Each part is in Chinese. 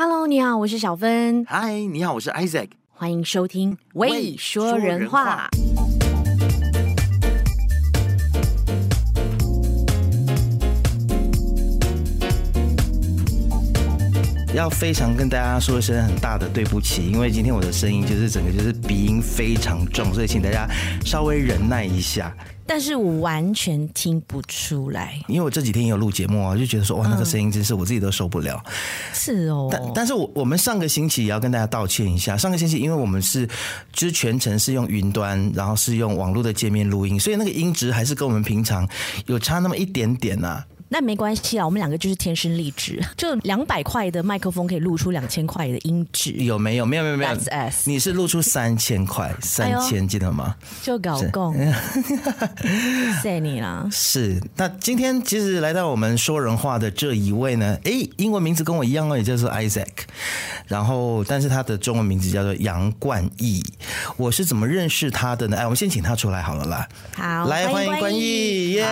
Hello，你好，我是小芬。Hi，你好，我是 Isaac。欢迎收听《未，说人话》。要非常跟大家说一声很大的对不起，因为今天我的声音就是整个就是鼻音非常重，所以请大家稍微忍耐一下。但是我完全听不出来，因为我这几天也有录节目啊，就觉得说哇，那个声音真是我自己都受不了。嗯、是哦，但但是我我们上个星期也要跟大家道歉一下，上个星期因为我们是就是全程是用云端，然后是用网络的界面录音，所以那个音质还是跟我们平常有差那么一点点呐、啊。那没关系啊，我们两个就是天生丽质，就两百块的麦克风可以录出两千块的音质。有没有？没有没有没有。That's S。你是录出三千块，三千、哎、记得吗？就搞共，谢谢你啦。是。那今天其实来到我们说人话的这一位呢，哎，英文名字跟我一样哦，也就是 Isaac。然后，但是他的中文名字叫做杨冠毅。我是怎么认识他的呢？哎，我们先请他出来好了啦。好，来欢迎冠毅。耶！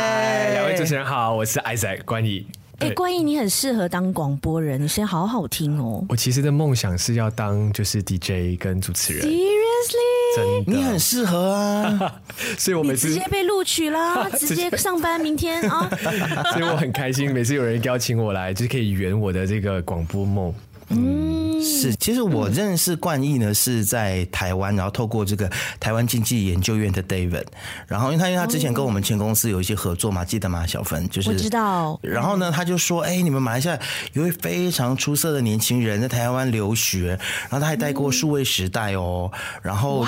两位主持人好，我是 Isaac。在冠毅，哎，关毅，你很适合当广播人，你声音好好听哦。我其实的梦想是要当就是 DJ 跟主持人。Seriously，真的，你很适合啊，所以我每次直接被录取啦，直接上班明天啊，所以我很开心，每次有人邀请我来，就是可以圆我的这个广播梦。嗯，是，其实我认识冠毅呢，是在台湾，然后透过这个台湾经济研究院的 David，然后因为他因为他之前跟我们前公司有一些合作嘛，记得吗？小芬就是我知道。然后呢，他就说，哎，你们马来西亚有位非常出色的年轻人在台湾留学，然后他还带过数位时代哦，然后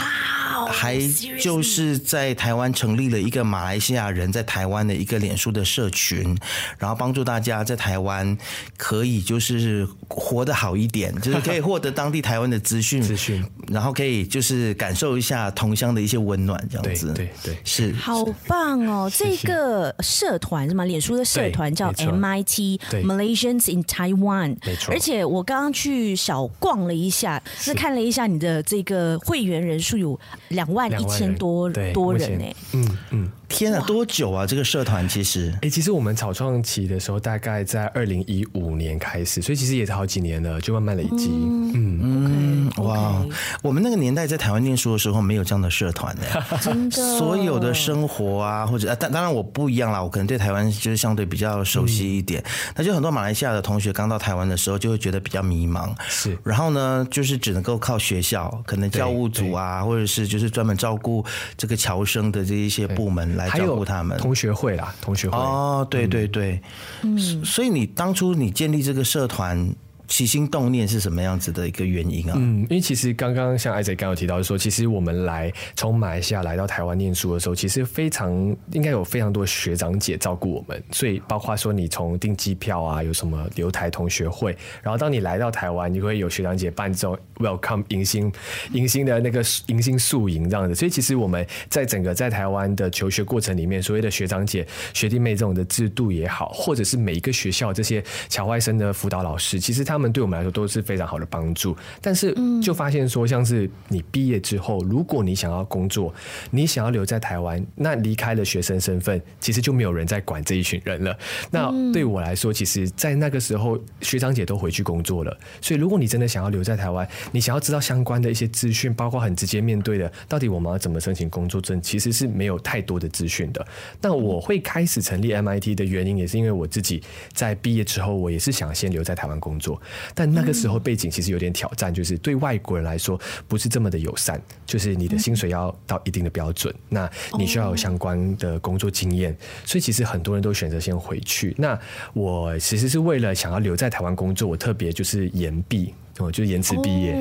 还就是在台湾成立了一个马来西亚人在台湾的一个脸书的社群，然后帮助大家在台湾可以就是活得好。好一点，就是可以获得当地台湾的资讯，资讯，然后可以就是感受一下同乡的一些温暖，这样子，对对，对，是，好棒哦！这个社团是吗？脸书的社团叫 MIT Malaysians in Taiwan，没错。而且我刚刚去小逛了一下，是看了一下你的这个会员人数有两万一千多多人呢。嗯嗯。天啊，多久啊？这个社团其实，哎、欸，其实我们草创期的时候，大概在二零一五年开始，所以其实也是好几年了，就慢慢累积。嗯嗯，okay, 哇，okay. 我们那个年代在台湾念书的时候，没有这样的社团呢。真的，所有的生活啊，或者啊，当当然我不一样啦，我可能对台湾就是相对比较熟悉一点。那、嗯、就很多马来西亚的同学刚到台湾的时候，就会觉得比较迷茫。是，然后呢，就是只能够靠学校，可能教务组啊，或者是就是专门照顾这个侨生的这一些部门。来照顾他们，同学会啦，同学会。哦，对对对，嗯，所以你当初你建立这个社团。起心动念是什么样子的一个原因啊？嗯，因为其实刚刚像艾泽刚有提到说，其实我们来从马来西亚来到台湾念书的时候，其实非常应该有非常多学长姐照顾我们，所以包括说你从订机票啊，有什么留台同学会，然后当你来到台湾，你会有学长姐办这种 welcome 迎新迎新的那个迎新宿营这样子，所以其实我们在整个在台湾的求学过程里面，所谓的学长姐学弟妹这种的制度也好，或者是每一个学校这些侨外生的辅导老师，其实他。他们对我们来说都是非常好的帮助，但是就发现说，像是你毕业之后，如果你想要工作，你想要留在台湾，那离开了学生身份，其实就没有人在管这一群人了。那对我来说，其实，在那个时候，学长姐都回去工作了，所以如果你真的想要留在台湾，你想要知道相关的一些资讯，包括很直接面对的，到底我们要怎么申请工作证，其实是没有太多的资讯的。那我会开始成立 MIT 的原因，也是因为我自己在毕业之后，我也是想先留在台湾工作。但那个时候背景其实有点挑战，就是对外国人来说不是这么的友善，就是你的薪水要到一定的标准，那你需要有相关的工作经验，所以其实很多人都选择先回去。那我其实是为了想要留在台湾工作，我特别就是延毕，我就延迟毕业。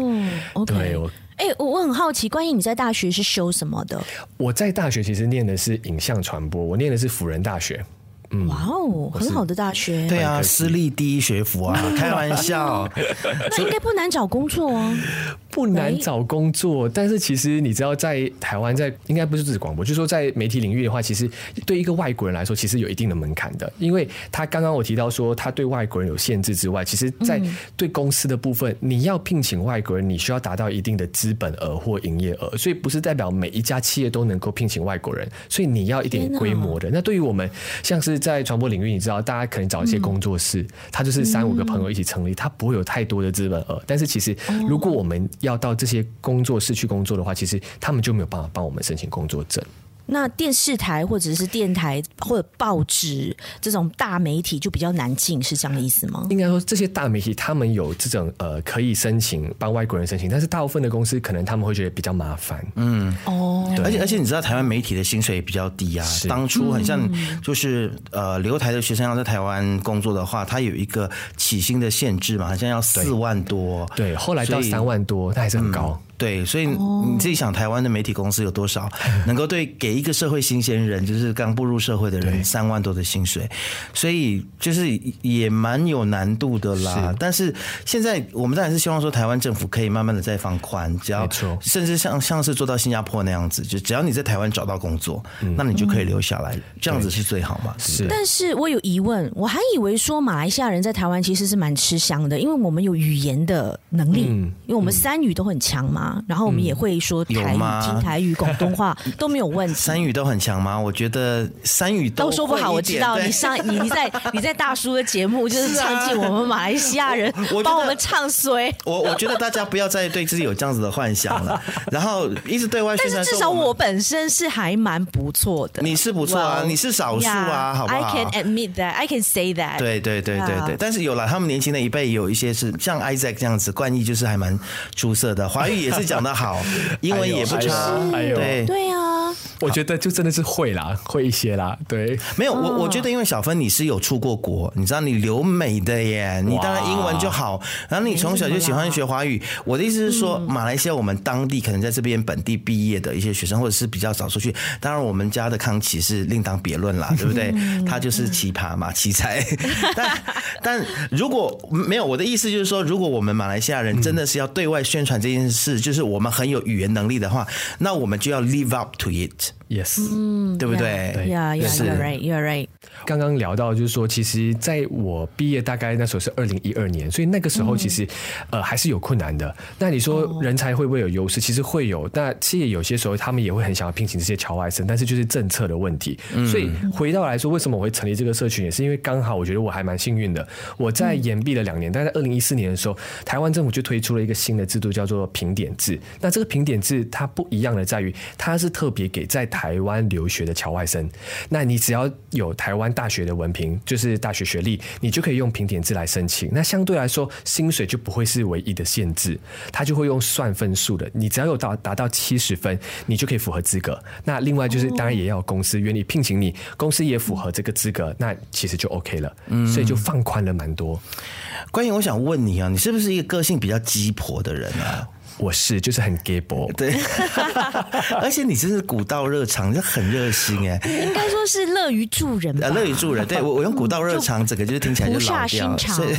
哦，对，我哎，我我很好奇，关于你在大学是修什么的？我在大学其实念的是影像传播，我念的是辅仁大学。哇哦，很好的大学。对啊，私立第一学府啊，开玩笑。那应该不难找工作啊。不难找工作，但是其实你知道，在台湾，在应该不是只广播，就是说在媒体领域的话，其实对一个外国人来说，其实有一定的门槛的。因为他刚刚我提到说，他对外国人有限制之外，其实，在对公司的部分，你要聘请外国人，你需要达到一定的资本额或营业额，所以不是代表每一家企业都能够聘请外国人，所以你要一点规模的。那对于我们，像是在传播领域，你知道，大家可能找一些工作室，他就是三五个朋友一起成立，他不会有太多的资本额，但是其实如果我们要要到这些工作室去工作的话，其实他们就没有办法帮我们申请工作证。那电视台或者是电台或者报纸这种大媒体就比较难进，是这样的意思吗？应该说，这些大媒体他们有这种呃可以申请帮外国人申请，但是大部分的公司可能他们会觉得比较麻烦。嗯哦，而且而且你知道台湾媒体的薪水也比较低啊。当初很像就是呃留台的学生要在台湾工作的话，他有一个起薪的限制嘛，好像要四万多。对，后来到三万多，那还是很高。对，所以你自己想，台湾的媒体公司有多少能够对给一个社会新鲜人，就是刚步入社会的人三万多的薪水？所以就是也蛮有难度的啦。但是现在我们当然是希望说，台湾政府可以慢慢的再放宽，只要甚至像像是做到新加坡那样子，就只要你在台湾找到工作，那你就可以留下来，这样子是最好嘛。是。但是我有疑问，我还以为说马来西亚人在台湾其实是蛮吃香的，因为我们有语言的能力，因为我们三语都很强嘛。然后我们也会说台语、听台语、广东话 都没有问题。三语都很强吗？我觉得三语都，说不好。我知道你上你你在 你在大叔的节目就是唱尽我们马来西亚人，帮我们唱衰。我我觉得大家不要再对自己有这样子的幻想了。然后一直对外宣传，但是至少我本身是还蛮不错的。你是不错啊，你是少数啊，好不好？I can admit that, I can say that。对对对对对。但是有了他们年轻的一辈，有一些是像 Isaac 这样子，冠毅就是还蛮出色的，华语也是讲的。好，英文也不差，对对啊。我觉得就真的是会啦，会一些啦。对，没有我，我觉得因为小芬你是有出过国，你知道你留美的耶，你当然英文就好。然后你从小就喜欢学华语。我的意思是说，马来西亚我们当地可能在这边本地毕业的一些学生，或者是比较少出去。当然，我们家的康琪是另当别论啦，对不对？他就是奇葩嘛，奇才。但但如果没有，我的意思就是说，如果我们马来西亚人真的是要对外宣传这件事，就是我们很有语言能力的话，那我们就要 live up to it。Yes，嗯，对不对？对，Yeah，You're right，You're right。刚刚聊到就是说，其实在我毕业大概那时候是二零一二年，所以那个时候其实呃还是有困难的。那你说人才会不会有优势？其实会有。那企业有些时候他们也会很想要聘请这些侨外生，但是就是政策的问题。所以回到来说，为什么我会成立这个社群，也是因为刚好我觉得我还蛮幸运的。我在延毕了两年，但在二零一四年的时候，台湾政府就推出了一个新的制度，叫做评点制。那这个评点制它不一样的在于，它是特别给在台湾留学的侨外生，那你只要有台湾大学的文凭，就是大学学历，你就可以用评点制来申请。那相对来说，薪水就不会是唯一的限制，他就会用算分数的。你只要有到达到七十分，你就可以符合资格。那另外就是，当然也要有公司愿意聘请你，公司也符合这个资格，那其实就 OK 了。所以就放宽了蛮多。关于我想问你啊，你是不是一个个性比较鸡婆的人啊？我是，就是很 gay boy，对，而且你真是古道热肠，就很热心哎，应该说是乐于助人吧，乐于助人。对我，我用古道热肠，整个就是听起来就老掉，所以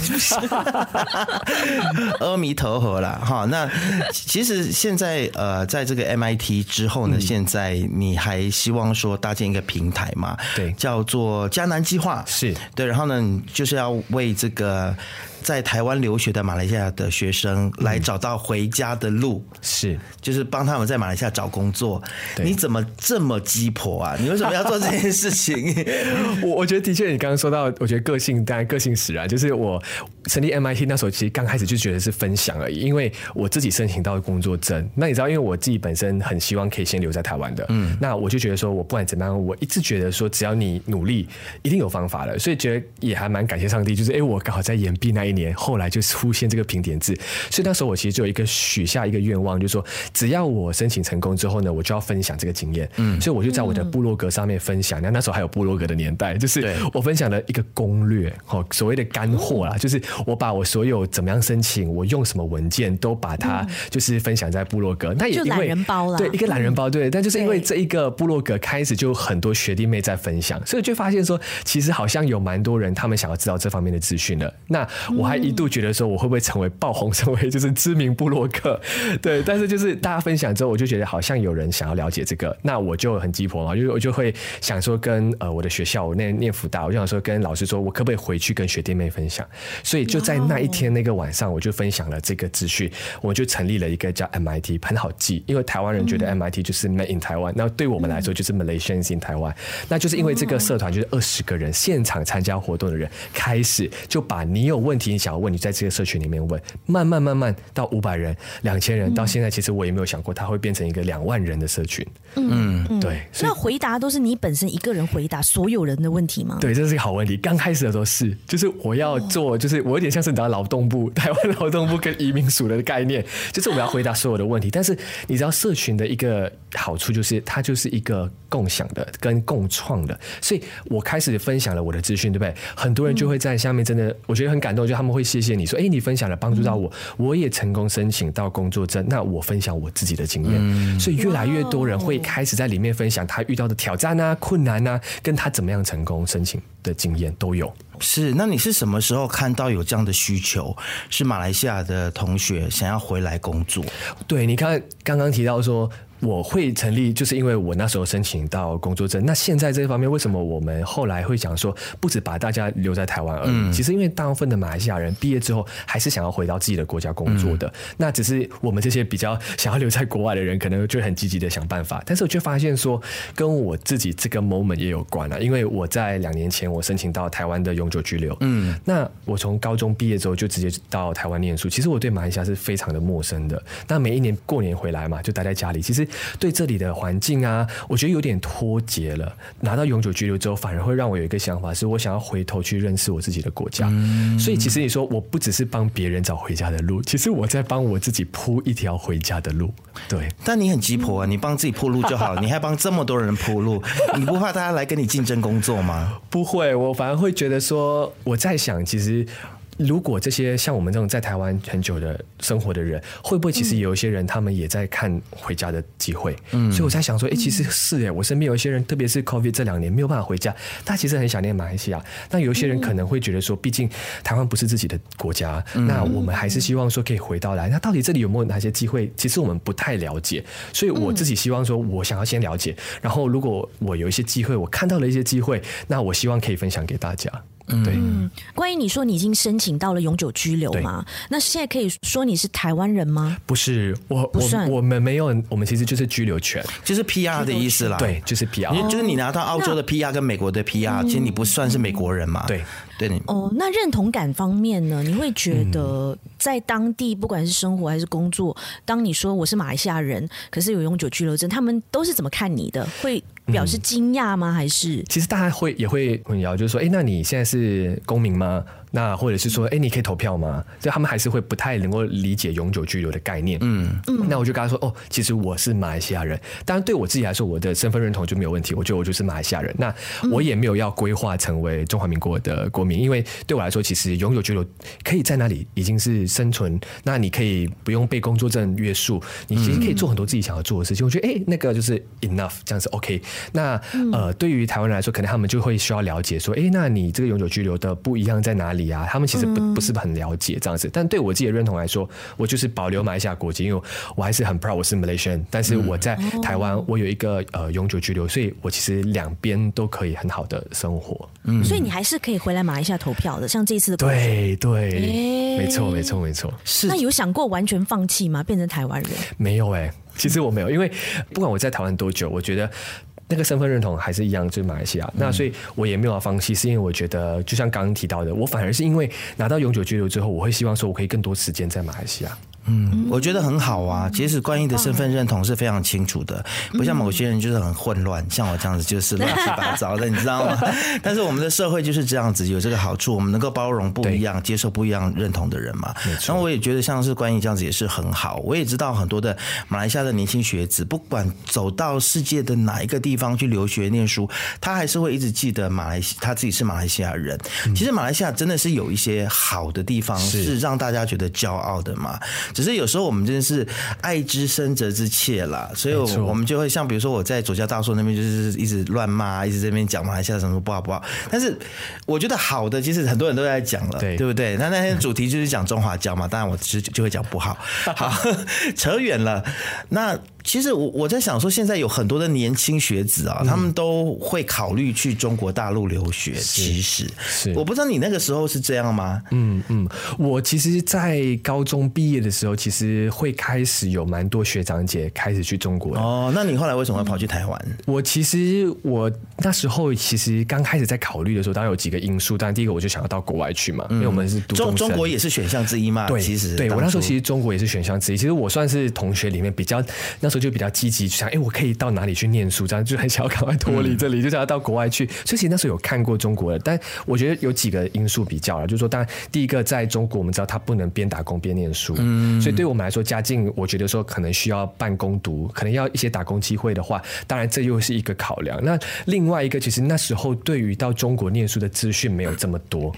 阿弥陀佛啦。哈。那其实现在呃，在这个 MIT 之后呢，嗯、现在你还希望说搭建一个平台嘛？对，叫做迦南计划，是对，然后呢，你就是要为这个。在台湾留学的马来西亚的学生来找到回家的路，是就是帮他们在马来西亚找工作。你怎么这么鸡婆啊？你为什么要做这件事情？我我觉得的确，你刚刚说到，我觉得个性当然个性使然。就是我成立 MIT 那时候，其实刚开始就觉得是分享而已，因为我自己申请到工作证。那你知道，因为我自己本身很希望可以先留在台湾的，嗯，那我就觉得说，我不管怎么样，我一直觉得说，只要你努力，一定有方法的。所以觉得也还蛮感谢上帝，就是哎、欸，我刚好在延毕那一年，后来就出现这个评点制，所以那时候我其实就有一个许下一个愿望，就是说只要我申请成功之后呢，我就要分享这个经验。嗯，所以我就在我的部落格上面分享。那那时候还有部落格的年代，就是我分享了一个攻略，哦，所谓的干货啦，就是我把我所有怎么样申请，我用什么文件，都把它就是分享在部落格。那也因为懒人包了，对，一个懒人包，对。但就是因为这一个部落格开始就很多学弟妹在分享，所以就发现说，其实好像有蛮多人他们想要知道这方面的资讯的。那我还一度觉得说我会不会成为爆红，成为就是知名部落客，对。但是就是大家分享之后，我就觉得好像有人想要了解这个，那我就很鸡婆嘛，就我就会想说跟呃我的学校，我那念福大，我就想说跟老师说我可不可以回去跟学弟妹分享。所以就在那一天那个晚上，我就分享了这个资讯，我就成立了一个叫 MIT，很好记，因为台湾人觉得 MIT 就是 Made in Taiwan，那对我们来说就是 Malaysians in Taiwan，那就是因为这个社团就是二十个人现场参加活动的人开始就把你有问题你想要问，你在这个社群里面问，慢慢慢慢到五百人、两千人，到现在其实我也没有想过它会变成一个两万人的社群。嗯，对。那回答都是你本身一个人回答所有人的问题吗？对，这是一个好问题。刚开始的时候是，就是我要做，就是我有点像是你知道劳动部、台湾劳动部跟移民署的概念，就是我们要回答所有的问题。但是你知道社群的一个好处就是它就是一个共享的跟共创的，所以我开始分享了我的资讯，对不对？很多人就会在下面真的，我觉得很感动，就他们会谢谢你说，哎，你分享了帮助到我，我也成功申请到工作证，那我分享我自己的经验，所以越来越多人会开始在里面分享他遇到的挑战啊、困难啊，跟他怎么样成功申请的经验都有。是，那你是什么时候看到有这样的需求？是马来西亚的同学想要回来工作？对，你看刚刚提到说。我会成立，就是因为我那时候申请到工作证。那现在这方面，为什么我们后来会讲说，不止把大家留在台湾而已？嗯、其实因为大部分的马来西亚人毕业之后，还是想要回到自己的国家工作的。嗯、那只是我们这些比较想要留在国外的人，可能就很积极的想办法。但是我却发现说，跟我自己这个 moment 也有关啊。因为我在两年前，我申请到台湾的永久居留。嗯，那我从高中毕业之后就直接到台湾念书。其实我对马来西亚是非常的陌生的。那每一年过年回来嘛，就待在家里。其实。对这里的环境啊，我觉得有点脱节了。拿到永久居留之后，反而会让我有一个想法，是我想要回头去认识我自己的国家。嗯、所以，其实你说我不只是帮别人找回家的路，其实我在帮我自己铺一条回家的路。对，但你很鸡婆啊，你帮自己铺路就好了，你还帮这么多人铺路，你不怕大家来跟你竞争工作吗？不会，我反而会觉得说，我在想，其实。如果这些像我们这种在台湾很久的生活的人，会不会其实有一些人他们也在看回家的机会？嗯，所以我在想说，哎、欸，其实是哎，我身边有一些人，特别是 COVID 这两年没有办法回家，他其实很想念马来西亚。那有一些人可能会觉得说，毕竟台湾不是自己的国家，那我们还是希望说可以回到来。那到底这里有没有哪些机会？其实我们不太了解。所以我自己希望说，我想要先了解，然后如果我有一些机会，我看到了一些机会，那我希望可以分享给大家。对，嗯，关于你说你已经申请到了永久居留吗？那现在可以说你是台湾人吗？不是，我不算我我们没有，我们其实就是居留权，就是 PR 的意思啦。对，就是 PR，哦，就是你拿到澳洲的 PR 跟美国的 PR，其实你不算是美国人嘛？对。对你哦，那认同感方面呢？你会觉得在当地不管是生活还是工作，嗯、当你说我是马来西亚人，可是有永久居留证，他们都是怎么看你的？会表示惊讶吗？还是、嗯、其实大家会也会混淆，就是说，哎，那你现在是公民吗？那或者是说，哎、欸，你可以投票吗？就他们还是会不太能够理解永久居留的概念。嗯嗯。那我就跟他说，哦，其实我是马来西亚人。当然，对我自己来说，我的身份认同就没有问题。我觉得我就是马来西亚人。那我也没有要规划成为中华民国的国民，因为对我来说，其实永久居留可以在那里已经是生存。那你可以不用被工作证约束，你其实可以做很多自己想要做的事情。我觉得，哎、欸，那个就是 enough，这样子 OK。那呃，对于台湾人来说，可能他们就会需要了解说，哎、欸，那你这个永久居留的不一样在哪里啊？他们其实不不是很了解这样子，但对我自己的认同来说，我就是保留马来西亚国籍，因为我还是很 proud 我是 Malaysian，但是我在台湾我有一个呃永久居留，所以我其实两边都可以很好的生活。嗯，所以你还是可以回来马来西亚投票的，像这一次的对对，没错没错没错。是那有想过完全放弃吗？变成台湾人？没有哎、欸，其实我没有，因为不管我在台湾多久，我觉得。那个身份认同还是一样，就是马来西亚。那所以我也没有要放弃，是因为我觉得，就像刚刚提到的，我反而是因为拿到永久居留之后，我会希望说，我可以更多时间在马来西亚。嗯，我觉得很好啊。其实关于的身份认同是非常清楚的，不像某些人就是很混乱，像我这样子就是 乱七八糟的，你知道吗？但是我们的社会就是这样子，有这个好处，我们能够包容不一样、接受不一样认同的人嘛。然后我也觉得像是关于这样子也是很好。我也知道很多的马来西亚的年轻学子，不管走到世界的哪一个地方去留学念书，他还是会一直记得马来西他自己是马来西亚人。其实马来西亚真的是有一些好的地方，是让大家觉得骄傲的嘛。只是有时候我们真的是爱之深责之切啦，所以我们就会像比如说我在左教大叔那边就是一直乱骂，一直这边讲马来西亚什么不好不好。但是我觉得好的，其实很多人都在讲了，对对不对？那那天主题就是讲中华教嘛，当然我其实就会讲不好。好，扯远了。那其实我我在想说，现在有很多的年轻学子啊，他们都会考虑去中国大陆留学。其实是，我不知道你那个时候是这样吗？嗯嗯，我其实，在高中毕业的时候，其实会开始有蛮多学长姐开始去中国。哦，那你后来为什么会跑去台湾？我其实我那时候其实刚开始在考虑的时候，当然有几个因素。当然第一个我就想要到国外去嘛，因为我们是读中中国也是选项之一嘛。对，其实对我那时候其实中国也是选项之一。其实我算是同学里面比较那时候就比较积极，想哎、欸，我可以到哪里去念书？这样就很想要赶快脱离这里，就想要到国外去。所以其实那时候有看过中国的，但我觉得有几个因素比较了，就是说，当然第一个在中国，我们知道他不能边打工边念书，嗯，所以对我们来说，家境我觉得说可能需要半工读，可能要一些打工机会的话，当然这又是一个考量。那另外一个，其实那时候对于到中国念书的资讯没有这么多，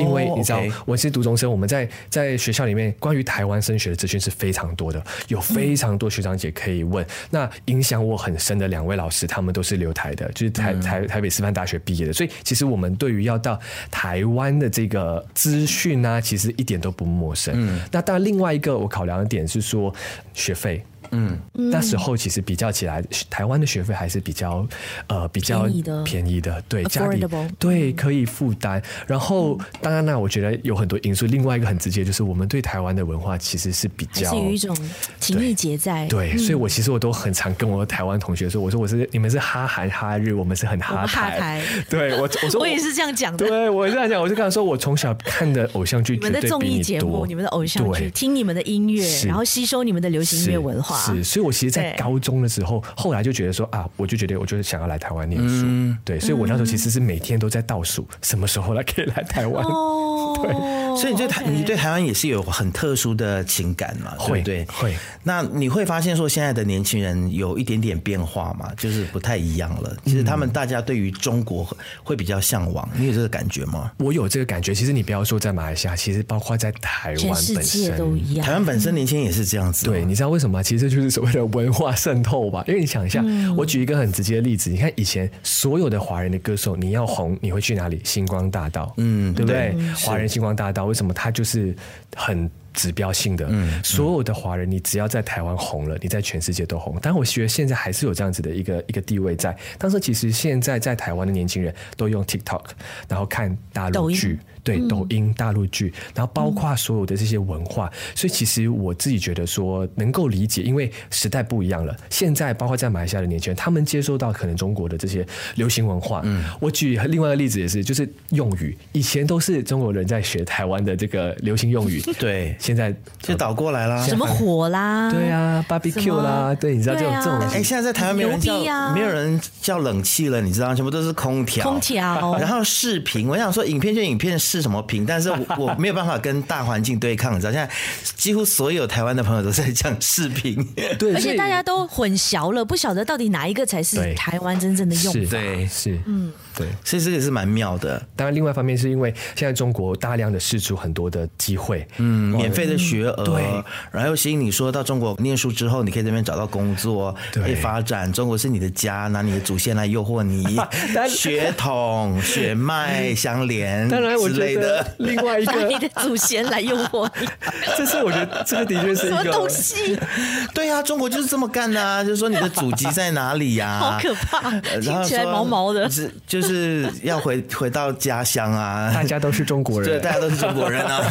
因为你知道我是读中生，我们在在学校里面关于台湾升学的资讯是非常多的，有非常多学长姐可以问。那影响我很深的两位老师，他们都是留台的，就是台台台北师范大学毕业的，所以其实我们对于要到台湾的这个资讯呢，其实一点都不陌生。嗯，那当然另外一个我考量的点是说学费。嗯，那时候其实比较起来，台湾的学费还是比较呃比较便宜的，便宜的对，家里对可以负担。然后当然呢，我觉得有很多因素。另外一个很直接就是，我们对台湾的文化其实是比较是有一种情谊结在。对，所以我其实我都很常跟我的台湾同学说，我说我是你们是哈韩哈日，我们是很哈台。对我我说 我也是这样讲的。对我这样讲，我就跟他说，我从小看的偶像剧，你们的综艺节目，你们的偶像剧，听你们的音乐，然后吸收你们的流行音乐文化。是，所以我其实，在高中的时候，后来就觉得说啊，我就觉得，我就是想要来台湾念书，嗯、对，所以我那时候其实是每天都在倒数，什么时候来可以来台湾。哦、对，所以你对台，你对台湾也是有很特殊的情感嘛？会对，会。那你会发现说，现在的年轻人有一点点变化嘛？就是不太一样了。其实他们大家对于中国会比较向往，你有这个感觉吗？我有这个感觉。其实你不要说在马来西亚，其实包括在台湾本身都一样。台湾本身年轻人也是这样子。对，你知道为什么吗？其实这就是所谓的文。文化渗透吧，因为你想一下，嗯、我举一个很直接的例子，你看以前所有的华人的歌手，你要红，你会去哪里？星光大道，嗯，对不对？华人星光大道，为什么他就是很指标性的？嗯，所有的华人，你只要在台湾红了，你在全世界都红。但我觉得现在还是有这样子的一个一个地位在。但是其实现在在台湾的年轻人都用 TikTok，然后看大陆剧。对，抖音、大陆剧，然后包括所有的这些文化，嗯、所以其实我自己觉得说能够理解，因为时代不一样了。现在包括在马来西亚的年轻人，他们接收到可能中国的这些流行文化。嗯，我举另外一个例子也是，就是用语，以前都是中国人在学台湾的这个流行用语，对，现在就倒过来啦，什么火啦，对啊，barbecue 啦，对，你知道这种这种，哎，现在在台湾没有人叫，没有人叫冷气了，你知道，全部都是空调，空调，然后视频，我想说影片就影片。是什么屏？但是我 我没有办法跟大环境对抗，你知道？现在几乎所有台湾的朋友都在讲视频，对，而且大家都混淆了，不晓得到底哪一个才是台湾真正的用法。对，是，嗯。对，所以这个也是蛮妙的。当然，另外一方面是因为现在中国大量的试出很多的机会，嗯，免费的学额，对，然后又吸引你说到中国念书之后，你可以在这边找到工作，可以发展。中国是你的家，拿你的祖先来诱惑你，血统、血脉相连，当然我觉得另外一个你的祖先来诱惑你，这是我觉得这个的确是一个什么东西。对呀，中国就是这么干的啊，就是说你的祖籍在哪里呀？好可怕，听起来毛毛的，是就是。要回回到家乡啊！大家都是中国人，对，大家都是中国人啊！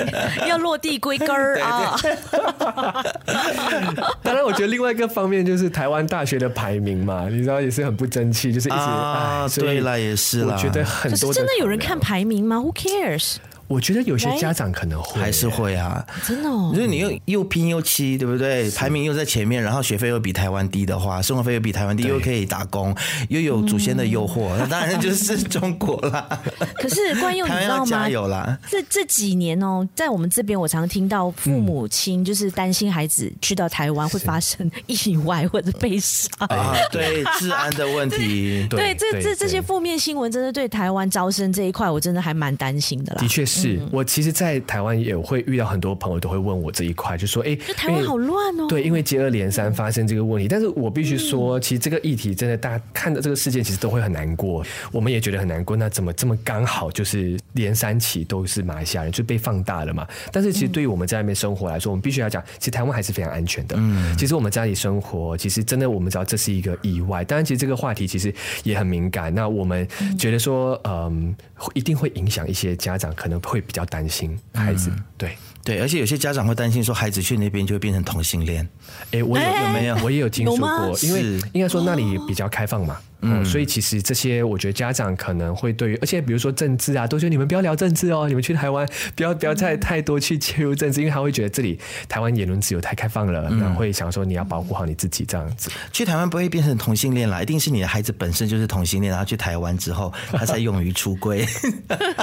要落地归根儿啊！当然，我觉得另外一个方面就是台湾大学的排名嘛，你知道也是很不争气，就是一直啊，对啦，也是啦。我觉得很多真的有人看排名吗？Who cares？我觉得有些家长可能会还是会啊，真的哦。就是你又又拼又七，对不对？排名又在前面，然后学费又比台湾低的话，生活费又比台湾低，又可以打工，又有祖先的诱惑，那当然就是中国啦。可是关佑，你知道吗？加油啦！这这几年哦，在我们这边，我常听到父母亲就是担心孩子去到台湾会发生意外或者被杀啊，对治安的问题。对，这这这些负面新闻，真的对台湾招生这一块，我真的还蛮担心的啦。的确是。是我其实，在台湾也会遇到很多朋友都会问我这一块，就说：“哎，台湾好乱哦。”对，因为接二连三发生这个问题，但是我必须说，其实这个议题真的，大家看到这个事件，其实都会很难过。我们也觉得很难过。那怎么这么刚好，就是连三起都是马来西亚人，就被放大了嘛？但是其实对于我们在外面生活来说，我们必须要讲，其实台湾还是非常安全的。嗯，其实我们家里生活，其实真的我们知道这是一个意外。当然，其实这个话题其实也很敏感。那我们觉得说，嗯，一定会影响一些家长，可能会比较担心孩子。对对，而且有些家长会担心说，孩子去那边就会变成同性恋。哎，我有有没有？我也有听说过，因为应该说那里比较开放嘛。嗯，所以其实这些，我觉得家长可能会对于，而且比如说政治啊，都觉得你们不要聊政治哦，你们去台湾不要不要太太多去介入政治，因为他会觉得这里台湾言论自由太开放了，然后会想说你要保护好你自己这样子。去台湾不会变成同性恋啦，一定是你的孩子本身就是同性恋，然后去台湾之后他才勇于出柜。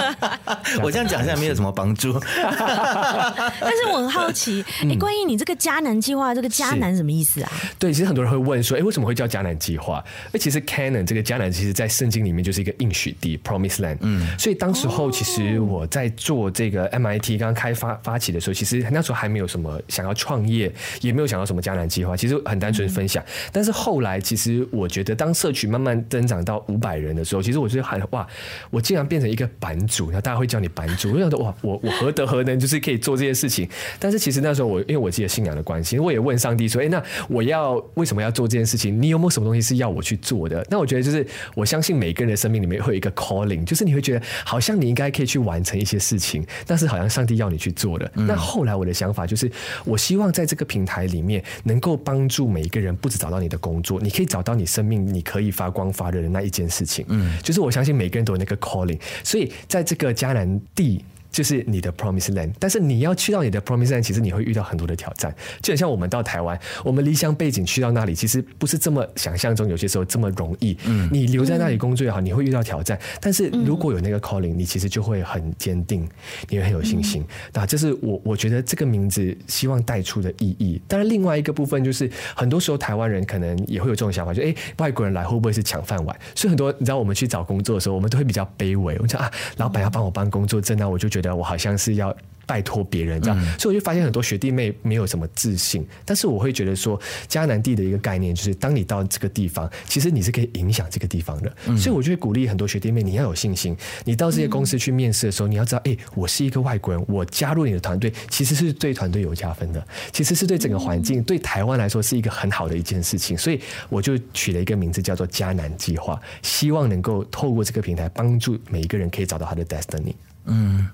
我这样讲现在没有什么帮助，但是我很好奇，哎，关于你这个迦南计划，这个迦南什么意思啊？对，其实很多人会问说，哎，为什么会叫迦南计划？哎，其实 Canaan 这个迦南，其实在圣经里面就是一个应许地 （Promised Land）。嗯，所以当时候其实我在做这个 MIT 刚刚开发发起的时候，其实那时候还没有什么想要创业，也没有想到什么迦南计划，其实很单纯分享。但是后来，其实我觉得当社群慢慢增长到五百人的时候，其实我觉得喊哇，我竟然变成一个版主，然后大家会叫你版主，我想说哇，我我何德何能，就是可以做这些事情。但是其实那时候我因为我自己的信仰的关系，我也问上帝说，哎，那我要为什么要做这件事情？你有没有什么东西是要我去做的？那我觉得就是。我相信每个人的生命里面会有一个 calling，就是你会觉得好像你应该可以去完成一些事情，但是好像上帝要你去做的。嗯、那后来我的想法就是，我希望在这个平台里面能够帮助每一个人，不止找到你的工作，你可以找到你生命你可以发光发热的那一件事情。嗯，就是我相信每个人都有那个 calling，所以在这个迦南地。就是你的 Promised Land，但是你要去到你的 Promised Land，其实你会遇到很多的挑战。就很像我们到台湾，我们离乡背景去到那里，其实不是这么想象中，有些时候这么容易。嗯，你留在那里工作也好，你会遇到挑战。但是如果有那个 calling，你其实就会很坚定，你会很有信心。那这是我我觉得这个名字希望带出的意义。当然，另外一个部分就是，很多时候台湾人可能也会有这种想法，就哎，外国人来会不会是抢饭碗？所以很多你知道，我们去找工作的时候，我们都会比较卑微。我们讲啊，老板要帮我办工作证，那我就觉得。我好像是要拜托别人这样，嗯、所以我就发现很多学弟妹没有什么自信。但是我会觉得说，迦南地的一个概念就是，当你到这个地方，其实你是可以影响这个地方的。嗯、所以我就会鼓励很多学弟妹，你要有信心。你到这些公司去面试的时候，你要知道，哎、欸，我是一个外国人，我加入你的团队，其实是对团队有加分的，其实是对整个环境，对台湾来说是一个很好的一件事情。所以我就取了一个名字叫做迦南计划，希望能够透过这个平台，帮助每一个人可以找到他的 destiny。嗯。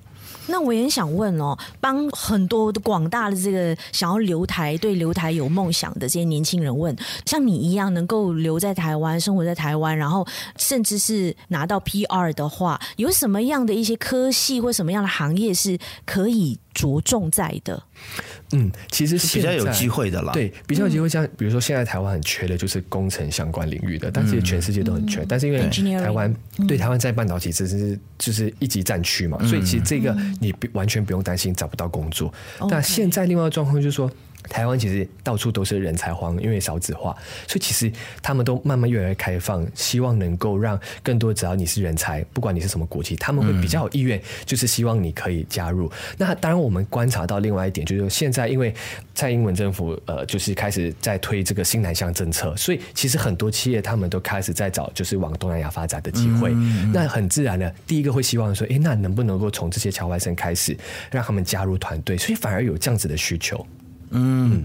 那我也想问哦，帮很多广大的这个想要留台、对留台有梦想的这些年轻人问，像你一样能够留在台湾、生活在台湾，然后甚至是拿到 PR 的话，有什么样的一些科系或什么样的行业是可以着重在的？嗯，其实是比较有机会的啦。对，比较有机会。像比如说，现在台湾很缺的就是工程相关领域的，但是全世界都很缺。嗯、但是因为台湾对台湾在半导体其实是就是一级战区嘛，嗯、所以其实这个你完全不用担心找不到工作。嗯、那现在另外一个状况就是说。台湾其实到处都是人才荒，因为少子化，所以其实他们都慢慢越来越开放，希望能够让更多只要你是人才，不管你是什么国籍，他们会比较有意愿，就是希望你可以加入。嗯、那当然，我们观察到另外一点，就是现在因为蔡英文政府呃，就是开始在推这个新南向政策，所以其实很多企业他们都开始在找就是往东南亚发展的机会。嗯、那很自然的，第一个会希望说，哎，那能不能够从这些侨外生开始让他们加入团队？所以反而有这样子的需求。嗯，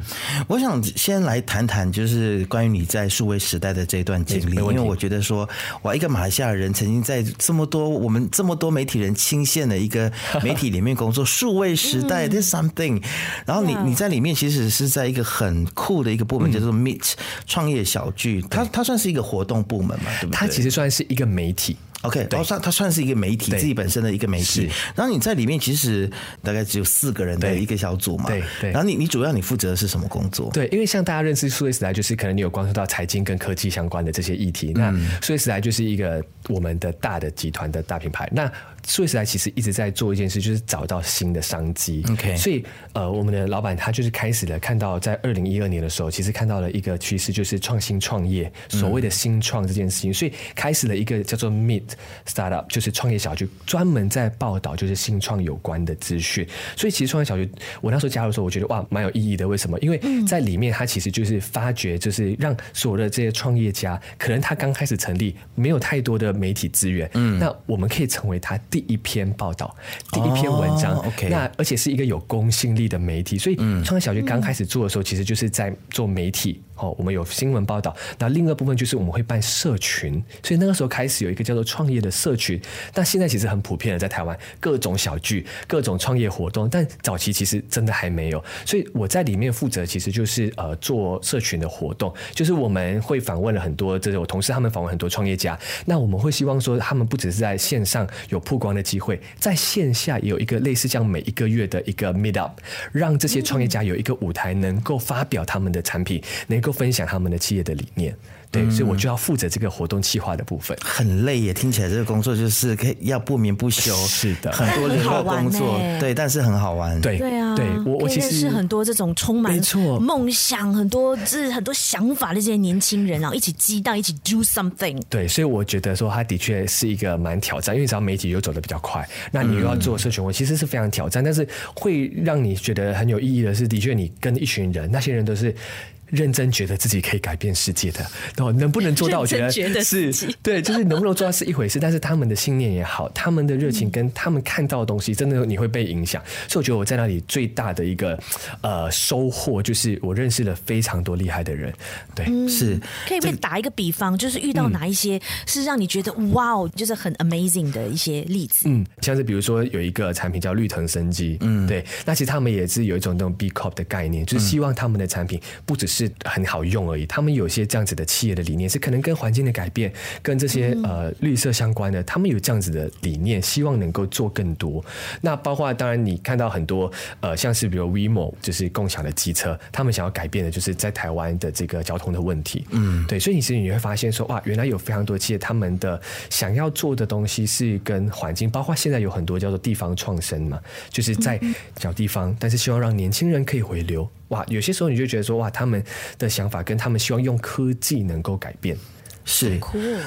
我想先来谈谈，就是关于你在数位时代的这段经历，因为我觉得说，哇，一个马来西亚人曾经在这么多我们这么多媒体人倾羡的一个媒体里面工作，数位时代，this something。然后你你在里面其实是在一个很酷的一个部门，叫做 Meet 创业小聚，它它算是一个活动部门嘛，对不对？它其实算是一个媒体。OK，然后算它算是一个媒体，自己本身的一个媒体。然后你在里面其实大概只有四个人的一个小组嘛。对对。然后你你主要你负责的是什么工作？对，因为像大家认识数位时代，就是可能你有关注到财经跟科技相关的这些议题。那数位时代就是一个我们的大的集团的大品牌。那数位时代其实一直在做一件事，就是找到新的商机。OK，所以呃，我们的老板他就是开始了看到，在二零一二年的时候，其实看到了一个趋势，就是创新创业，所谓的新创这件事情，所以开始了一个叫做 Meet Startup，就是创业小聚，专门在报道就是新创有关的资讯。所以其实创业小聚，我那时候加入的时候，我觉得哇，蛮有意义的。为什么？因为在里面，它其实就是发掘，就是让所有的这些创业家，可能他刚开始成立，没有太多的媒体资源，嗯，那我们可以成为他第一篇报道、第一篇文章。OK，那而且是一个有公信力的媒体。所以创业小学刚开始做的时候，其实就是在做媒体。哦，我们有新闻报道，那另外一部分就是我们会办社群，所以那个时候开始有一个叫做创业的社群。但现在其实很普遍的，在台湾各种小聚、各种创业活动，但早期其实真的还没有。所以我在里面负责，其实就是呃做社群的活动，就是我们会访问了很多，这是我同事他们访问很多创业家。那我们会希望说，他们不只是在线上有曝光的机会，在线下也有一个类似这样每一个月的一个 meet up，让这些创业家有一个舞台，能够发表他们的产品，能够。分享他们的企业的理念。对，所以我就要负责这个活动企划的部分，很累耶。听起来这个工作就是可以要不眠不休，是的，很多人的工作，对，但是很好玩。对对啊，对我我其实是很多这种充满梦想、很多是很多想法的这些年轻人，然后一起激荡，一起 do something。对，所以我觉得说他的确是一个蛮挑战，因为只要媒体又走的比较快，那你又要做社群，我其实是非常挑战，但是会让你觉得很有意义的是，的确你跟一群人，那些人都是。认真觉得自己可以改变世界的，然后，能不能做到？我觉得是，对，就是能不能做到是一回事，但是他们的信念也好，他们的热情跟他们看到的东西，真的你会被影响。所以我觉得我在那里最大的一个呃收获，就是我认识了非常多厉害的人。对，嗯、是。可以不可以打一个比方，就是遇到哪一些是让你觉得哇哦，就是很 amazing 的一些例子？嗯，像是比如说有一个产品叫绿藤生机，嗯，对，那其实他们也是有一种那种 B Corp 的概念，就是希望他们的产品不只是是很好用而已。他们有些这样子的企业的理念，是可能跟环境的改变、跟这些呃绿色相关的。他们有这样子的理念，希望能够做更多。那包括当然，你看到很多呃，像是比如 WeMo，就是共享的机车，他们想要改变的就是在台湾的这个交通的问题。嗯，对。所以你其实你会发现说，哇，原来有非常多企业，他们的想要做的东西是跟环境，包括现在有很多叫做地方创生嘛，就是在小地方，但是希望让年轻人可以回流。哇，有些时候你就觉得说，哇，他们的想法跟他们希望用科技能够改变。是，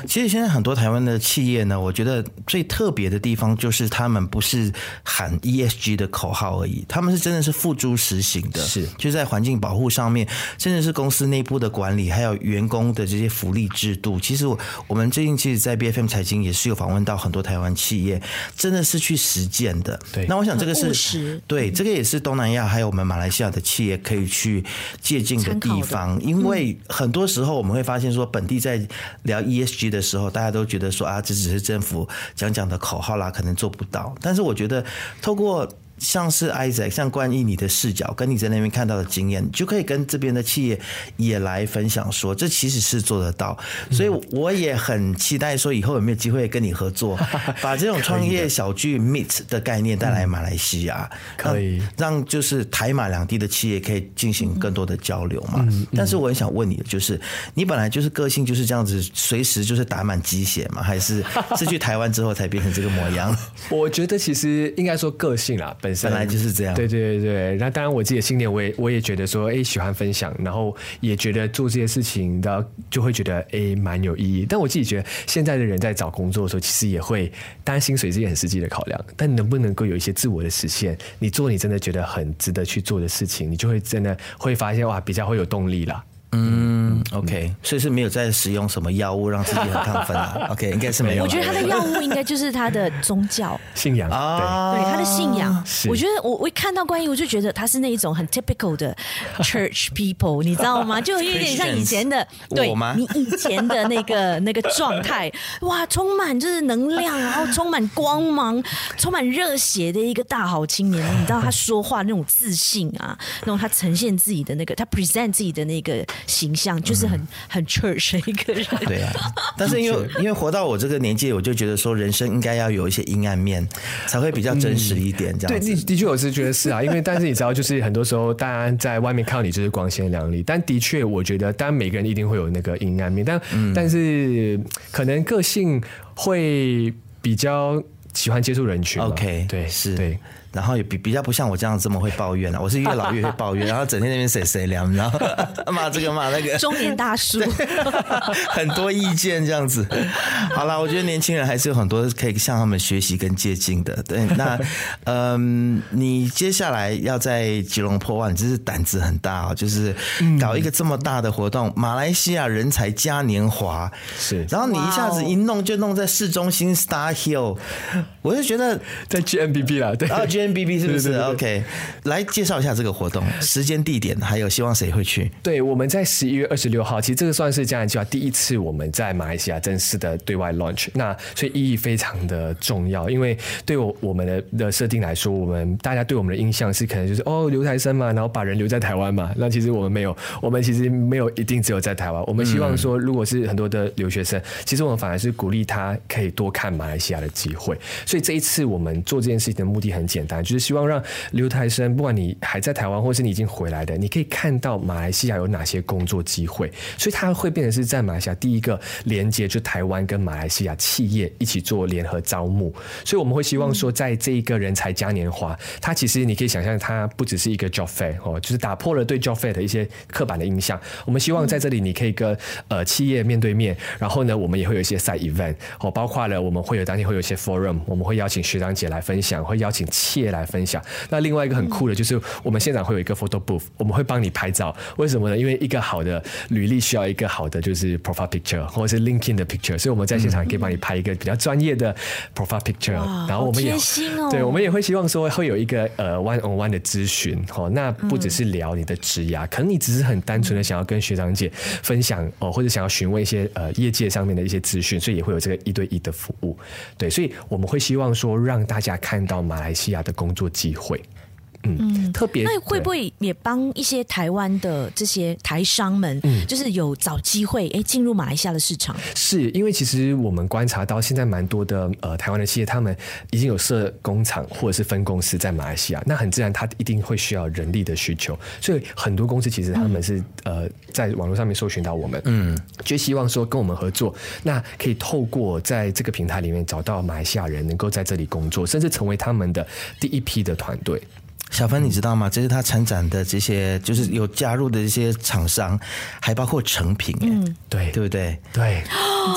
其实现在很多台湾的企业呢，我觉得最特别的地方就是他们不是喊 ESG 的口号而已，他们是真的是付诸实行的，是。就在环境保护上面，甚至是公司内部的管理，还有员工的这些福利制度。其实我我们最近其实，在 BFM 财经也是有访问到很多台湾企业，真的是去实践的。对，那我想这个是对，这个也是东南亚还有我们马来西亚的企业可以去借鉴的地方，因为很多时候我们会发现说本地在聊 ESG 的时候，大家都觉得说啊，这只是政府讲讲的口号啦，可能做不到。但是我觉得，透过像是 Isaac，像关于你的视角，跟你在那边看到的经验，就可以跟这边的企业也来分享说，这其实是做得到。所以我也很期待说，以后有没有机会跟你合作，把这种创业小聚 Meet 的概念带来马来西亚，可以让就是台马两地的企业可以进行更多的交流嘛。但是我很想问你的就是，你本来就是个性就是这样子，随时就是打满鸡血嘛，还是是去台湾之后才变成这个模样？我觉得其实应该说个性啦。本来就是这样，对对对对。那当然，我自己的信念，我也我也觉得说，哎，喜欢分享，然后也觉得做这些事情，然后就会觉得哎，蛮有意义。但我自己觉得，现在的人在找工作的时候，其实也会，当然薪水是很实际的考量，但能不能够有一些自我的实现，你做你真的觉得很值得去做的事情，你就会真的会发现哇，比较会有动力啦。嗯，OK，所以是没有在使用什么药物让自己很亢奋啊。OK，应该是没有。我觉得他的药物应该就是他的宗教信仰啊，对，对他的信仰。我觉得我我一看到关于，我就觉得他是那一种很 typical 的 church people，你知道吗？就有点像以前的，对吗？你以前的那个 那个状态，哇，充满就是能量，然后充满光芒，充满热血的一个大好青年。你知道他说话那种自信啊，那种他呈现自己的那个，他 present 自己的那个。形象就是很、嗯、很 church 的一个人，对啊。但是因为 因为活到我这个年纪，我就觉得说人生应该要有一些阴暗面，才会比较真实一点。这样子、嗯、对，的确我是觉得是啊。因为但是你知道，就是很多时候大家在外面看到你就是光鲜亮丽，但的确我觉得，当然每个人一定会有那个阴暗面，但、嗯、但是可能个性会比较喜欢接触人群。OK，对，是，对。然后也比比较不像我这样这么会抱怨了。我是越老越会抱怨，然后整天那边谁谁凉，然后 骂这个骂那个。中年大叔，很多意见这样子。好了，我觉得年轻人还是有很多可以向他们学习跟借鉴的。对，那嗯，你接下来要在吉隆坡哇，你真是胆子很大哦，就是搞一个这么大的活动，马来西亚人才嘉年华是，然后你一下子一弄就弄在市中心 Star Hill，我就觉得在 GMBB 啦，对啊，GMBB 是不是？OK，来介绍一下这个活动时间、地点，还有希望谁会去？对，我们在十一月二十六号，其实这个算是嘉年华第一次我们在马来西亚正式的对外 launch，那所以意义非常的重要，因为对我我们的的设定来说，我们大家对我们的印象是可能就是哦留台生嘛，然后把人留在台湾嘛，那其实我们没有，我们其实没有一定只有在台湾，我们希望说如果是很多的留学生，其实我们反而是鼓励他可以多看马来西亚的机会，所以这一次我们做这件事情的目的很简单，就是希望让留台生，不管你还在台湾，或是你已经回来的，你可以看到马来西亚有哪些工作机会，所以它会变成是在马来西亚第一个连接，就台湾跟马来西亚企业一起做联合招募，所以我们会希望说，在这一个人才嘉年华，它其实你可以想象，它不只是一个 job fair 哦，就是打破了对 job fair 的一些刻板的印象。我们希望在这里你可以跟呃企业面对面，然后呢，我们也会有一些 side event 哦，包括了我们会有当天会有一些 forum，我们会邀请学长姐来分享，会邀请企业来分享。那另外一个很酷的就是我们现场会有一个 photo booth，我们会帮你拍照。为什么呢？因为一个好的履历需要一个好的就是 profile picture 或者是 LinkedIn 的 picture，所以我们在现场可以帮你拍一个比较专业的 profile picture。然后我们也对，我们也会希望说会有一个呃 one on one 的咨询。哦，那不只是聊你的职涯，可能你只是很单纯的想要跟学长姐分享哦，或者想要询问一些呃业界上面的一些资讯，所以也会有这个一对一的服务。对，所以我们会希望说让大家看到马来西亚的工作机会。嗯，特别，那会不会也帮一些台湾的这些台商们，嗯，就是有找机会哎进入马来西亚的市场？是因为其实我们观察到现在蛮多的呃台湾的企业，他们已经有设工厂或者是分公司在马来西亚，那很自然他一定会需要人力的需求，所以很多公司其实他们是、嗯、呃在网络上面搜寻到我们，嗯，就希望说跟我们合作，那可以透过在这个平台里面找到马来西亚人能够在这里工作，甚至成为他们的第一批的团队。小芬，你知道吗？这是他参展的这些，就是有加入的这些厂商，还包括成品，嗯，对，对不对？对，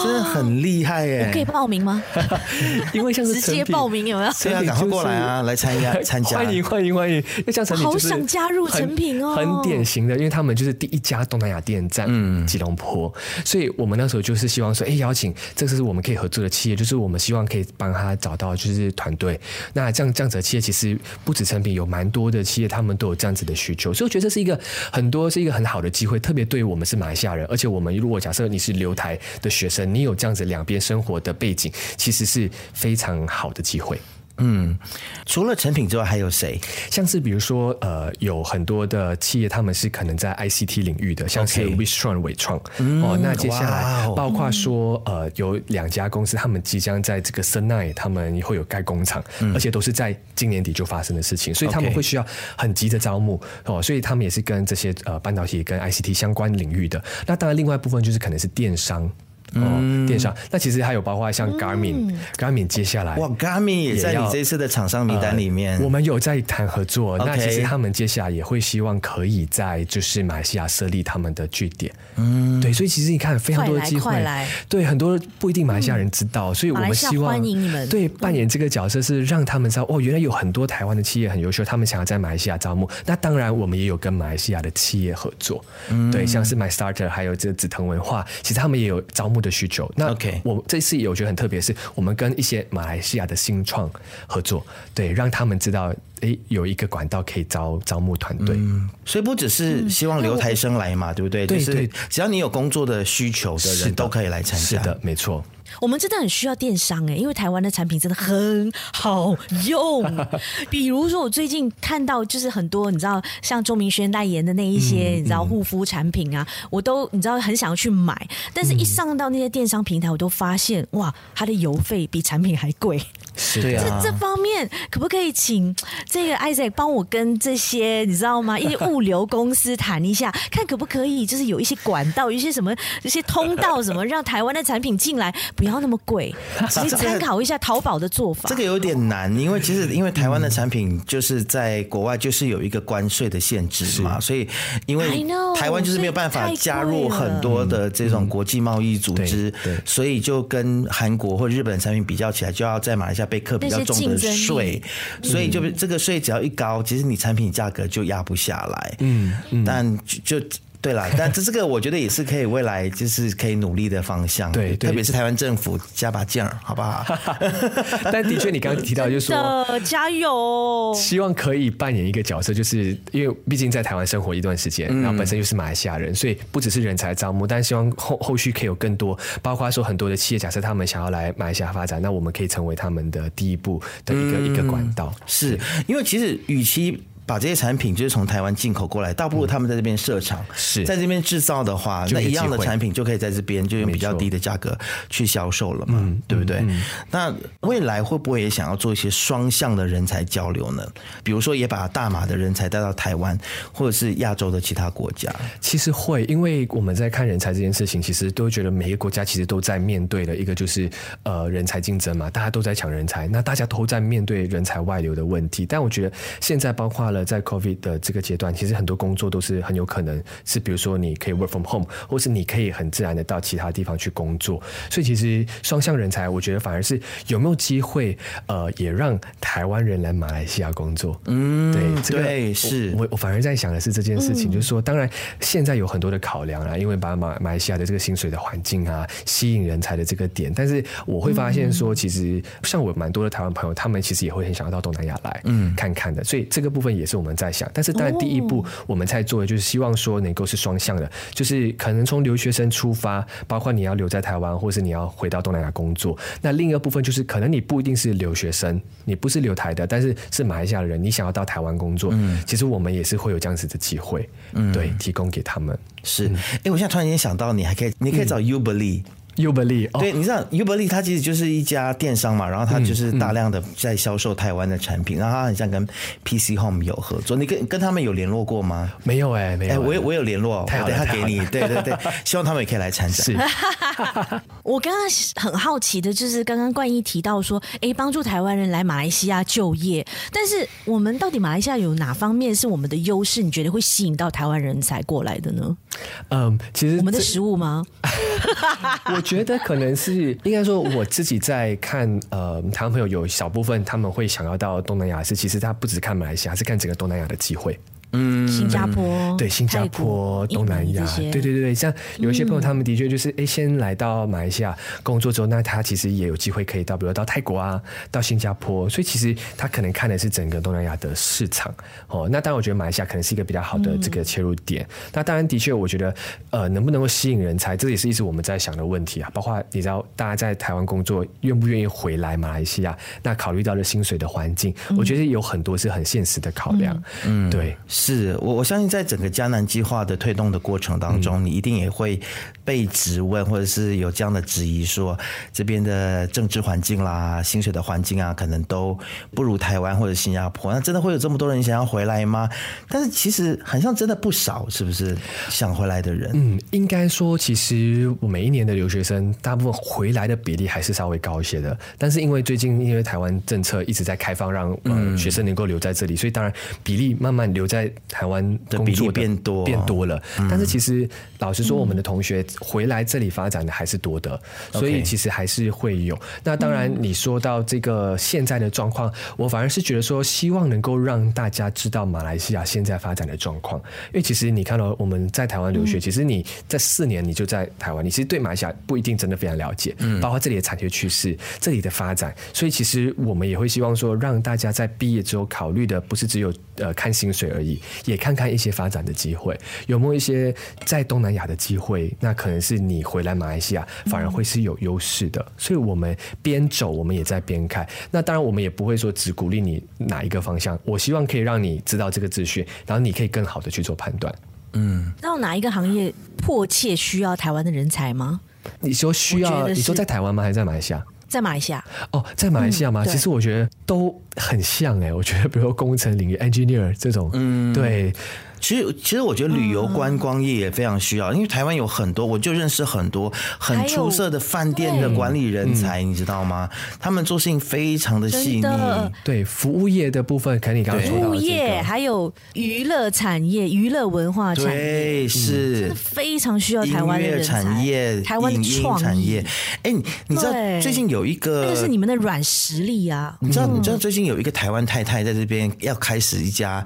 真的很厉害哎！我可以报名吗？因为像是直接报名有没有？对啊，赶快过来啊，来参加 参加！欢迎欢迎欢迎！因为像成品好想加入成品哦，很典型的，因为他们就是第一家东南亚店在吉隆坡，所以我们那时候就是希望说，哎，邀请这是我们可以合作的企业，就是我们希望可以帮他找到就是团队。那这样这样子的企业其实不止成品，有蛮多的企业，他们都有这样子的需求，所以我觉得这是一个很多是一个很好的机会，特别对于我们是马来西亚人，而且我们如果假设你是留台的学生，你有这样子两边生活的背景，其实是非常好的机会。嗯，除了成品之外，还有谁？像是比如说，呃，有很多的企业，他们是可能在 ICT 领域的，像是 Wistron 纬创哦。那接下来，包括说，呃，有两家公司，他们即将在这个 Senai，他们会有盖工厂，嗯，而且都是在今年底就发生的事情，所以他们会需要很急的招募哦。所以他们也是跟这些呃半导体跟 ICT 相关领域的。那当然，另外一部分就是可能是电商。哦，电商，那其实还有包括像 Garmin，Garmin、嗯、接下来哇，Garmin 也在你这次的厂商名单里面。呃、我们有在谈合作那其实他们接下来也会希望可以在就是马来西亚设立他们的据点。嗯，对，所以其实你看非常多的机会，对很多不一定马来西亚人知道，嗯、所以我们希望欢迎你们。对，扮演这个角色是让他们知道哦，原来有很多台湾的企业很优秀，他们想要在马来西亚招募。那当然，我们也有跟马来西亚的企业合作，嗯、对，像是 MyStarter 还有这个紫藤文化，其实他们也有招募的需求，那 OK，我这次也我觉得很特别，是我们跟一些马来西亚的新创合作，对，让他们知道，诶，有一个管道可以招招募团队，嗯，所以不只是希望留台生来嘛，嗯、对不对？对对，只要你有工作的需求的人都可以来参加，是的，没错。我们真的很需要电商哎，因为台湾的产品真的很好用。比如说，我最近看到就是很多你知道，像周明轩代言的那一些你知道护肤产品啊，我都你知道很想要去买，但是一上到那些电商平台，我都发现哇，它的邮费比产品还贵。是啊，这这方面可不可以请这个 Isaac 帮我跟这些你知道吗？一些物流公司谈一下，看可不可以就是有一些管道，有一些什么一些通道什么，让台湾的产品进来。不要那么贵，其实参考一下淘宝的做法。这个有点难，因为其实因为台湾的产品就是在国外就是有一个关税的限制嘛，所以因为台湾就是没有办法加入很多的这种国际贸易组织，所以就跟韩国或日本产品比较起来，就要在马来西亚被课比较重的税，所以就这个税只要一高，其实你产品价格就压不下来。嗯，但就。对啦，但这这个我觉得也是可以未来就是可以努力的方向。对，特别是台湾政府加把劲儿，好不好？但的确，你刚刚提到就是说，加油，希望可以扮演一个角色，就是因为毕竟在台湾生活一段时间，然后本身又是马来西亚人，所以不只是人才招募，但希望后后续可以有更多，包括说很多的企业，假设他们想要来马来西亚发展，那我们可以成为他们的第一步的一个、嗯、一个管道。是因为其实与其。把这些产品就是从台湾进口过来，倒不如他们在这边设厂，是在这边制造的话，那一样的产品就可以在这边就用比较低的价格去销售了嘛，对不对？那未来会不会也想要做一些双向的人才交流呢？比如说，也把大马的人才带到台湾，或者是亚洲的其他国家？其实会，因为我们在看人才这件事情，其实都觉得每个国家其实都在面对的一个就是呃人才竞争嘛，大家都在抢人才，那大家都在面对人才外流的问题。但我觉得现在包括在 COVID 的这个阶段，其实很多工作都是很有可能是，比如说你可以 work from home，或是你可以很自然的到其他地方去工作。所以其实双向人才，我觉得反而是有没有机会，呃，也让台湾人来马来西亚工作。嗯，对，这个对是我我反而在想的是这件事情，就是说，当然现在有很多的考量啊，因为把马马来西亚的这个薪水的环境啊，吸引人才的这个点，但是我会发现说，其实像我蛮多的台湾朋友，他们其实也会很想要到东南亚来，嗯，看看的。所以这个部分也是我们在。想，但是当然第一步我们在做的就是希望说能够是双向的，就是可能从留学生出发，包括你要留在台湾，或是你要回到东南亚工作。那另一个部分就是可能你不一定是留学生，你不是留台的，但是是马来西亚的人，你想要到台湾工作，嗯，其实我们也是会有这样子的机会，嗯，对，提供给他们。是，哎、欸，我现在突然间想到，你还可以，你可以找 Ubly，对，你知道 Uberly，它其实就是一家电商嘛，然后它就是大量的在销售台湾的产品，然后它很像跟 PC Home 有合作。你跟跟他们有联络过吗？没有哎，没有。哎，我有我有联络，我等下给你。对对对，希望他们也可以来参展。是。我刚刚很好奇的就是，刚刚冠逸提到说，哎，帮助台湾人来马来西亚就业，但是我们到底马来西亚有哪方面是我们的优势？你觉得会吸引到台湾人才过来的呢？嗯，其实我们的食物吗？我觉得可能是应该说，我自己在看呃，台湾朋友有小部分他们会想要到东南亚，是其实他不只看马来西亚，是看整个东南亚的机会。嗯，新加坡对新加坡、东南亚，对对对对，像有一些朋友，他们的确就是哎、嗯，先来到马来西亚工作之后，那他其实也有机会可以到，比如到泰国啊，到新加坡，所以其实他可能看的是整个东南亚的市场哦。那当然，我觉得马来西亚可能是一个比较好的这个切入点。嗯、那当然，的确，我觉得呃，能不能够吸引人才，这也是一直我们在想的问题啊。包括你知道，大家在台湾工作，愿不愿意回来马来西亚？那考虑到了薪水的环境、嗯，我觉得有很多是很现实的考量。嗯，对，是我我相信。在整个嘉南计划的推动的过程当中，你一定也会被质问，或者是有这样的质疑，说这边的政治环境啦、薪水的环境啊，可能都不如台湾或者新加坡。那真的会有这么多人想要回来吗？但是其实好像真的不少，是不是想回来的人？嗯，应该说，其实我每一年的留学生，大部分回来的比例还是稍微高一些的。但是因为最近因为台湾政策一直在开放，让呃学生能够留在这里，所以当然比例慢慢留在台湾的。工作变多变多了，但是其实老实说，我们的同学回来这里发展的还是多的，所以其实还是会有。那当然，你说到这个现在的状况，我反而是觉得说，希望能够让大家知道马来西亚现在发展的状况。因为其实你看到我们在台湾留学，其实你在四年你就在台湾，你其实对马来西亚不一定真的非常了解，包括这里的产业趋势、这里的发展。所以其实我们也会希望说，让大家在毕业之后考虑的不是只有呃看薪水而已，也看看一些发展的机会，有没有一些在东南亚的机会？那可能是你回来马来西亚反而会是有优势的。所以我们边走，我们也在边看。那当然，我们也不会说只鼓励你哪一个方向。我希望可以让你知道这个资讯，然后你可以更好的去做判断。嗯，到哪一个行业迫切需要台湾的人才吗？你说需要？你说在台湾吗？还是在马来西亚？在马来西亚哦，在马来西亚吗？嗯、其实我觉得都很像哎。我觉得，比如说工程领域 engineer 这种，嗯，对。其实，其实我觉得旅游观光业也非常需要，因为台湾有很多，我就认识很多很出色的饭店的管理人才，你知道吗？他们做事情非常的细腻。对，服务业的部分，肯定刚刚说到的这个，服务业还有娱乐产业、娱乐文化产业，对，是，嗯、非常需要台湾的人才。产业、台湾创产业。哎，你你知道最近有一个，那个是你们的软实力啊。你知道，你知道最近有一个台湾太太在这边要开始一家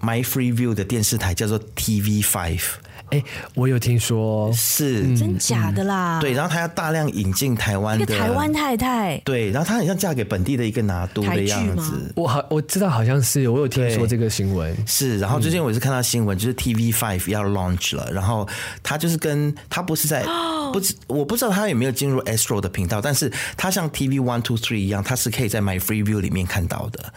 My Free View 的电视台，叫做 TV Five。哎，我有听说是、嗯、真假的啦。对，然后他要大量引进台湾的台湾太太。对，然后她很像嫁给本地的一个拿督的样子。我好我知道，好像是我有听说这个新闻。是，然后最近我也是看到新闻，就是 TV Five 要 launch 了，然后他就是跟他不是在不知我不知道他有没有进入 Astro 的频道，但是他像 TV One Two Three 一样，他是可以在 My Free View 里面看到的。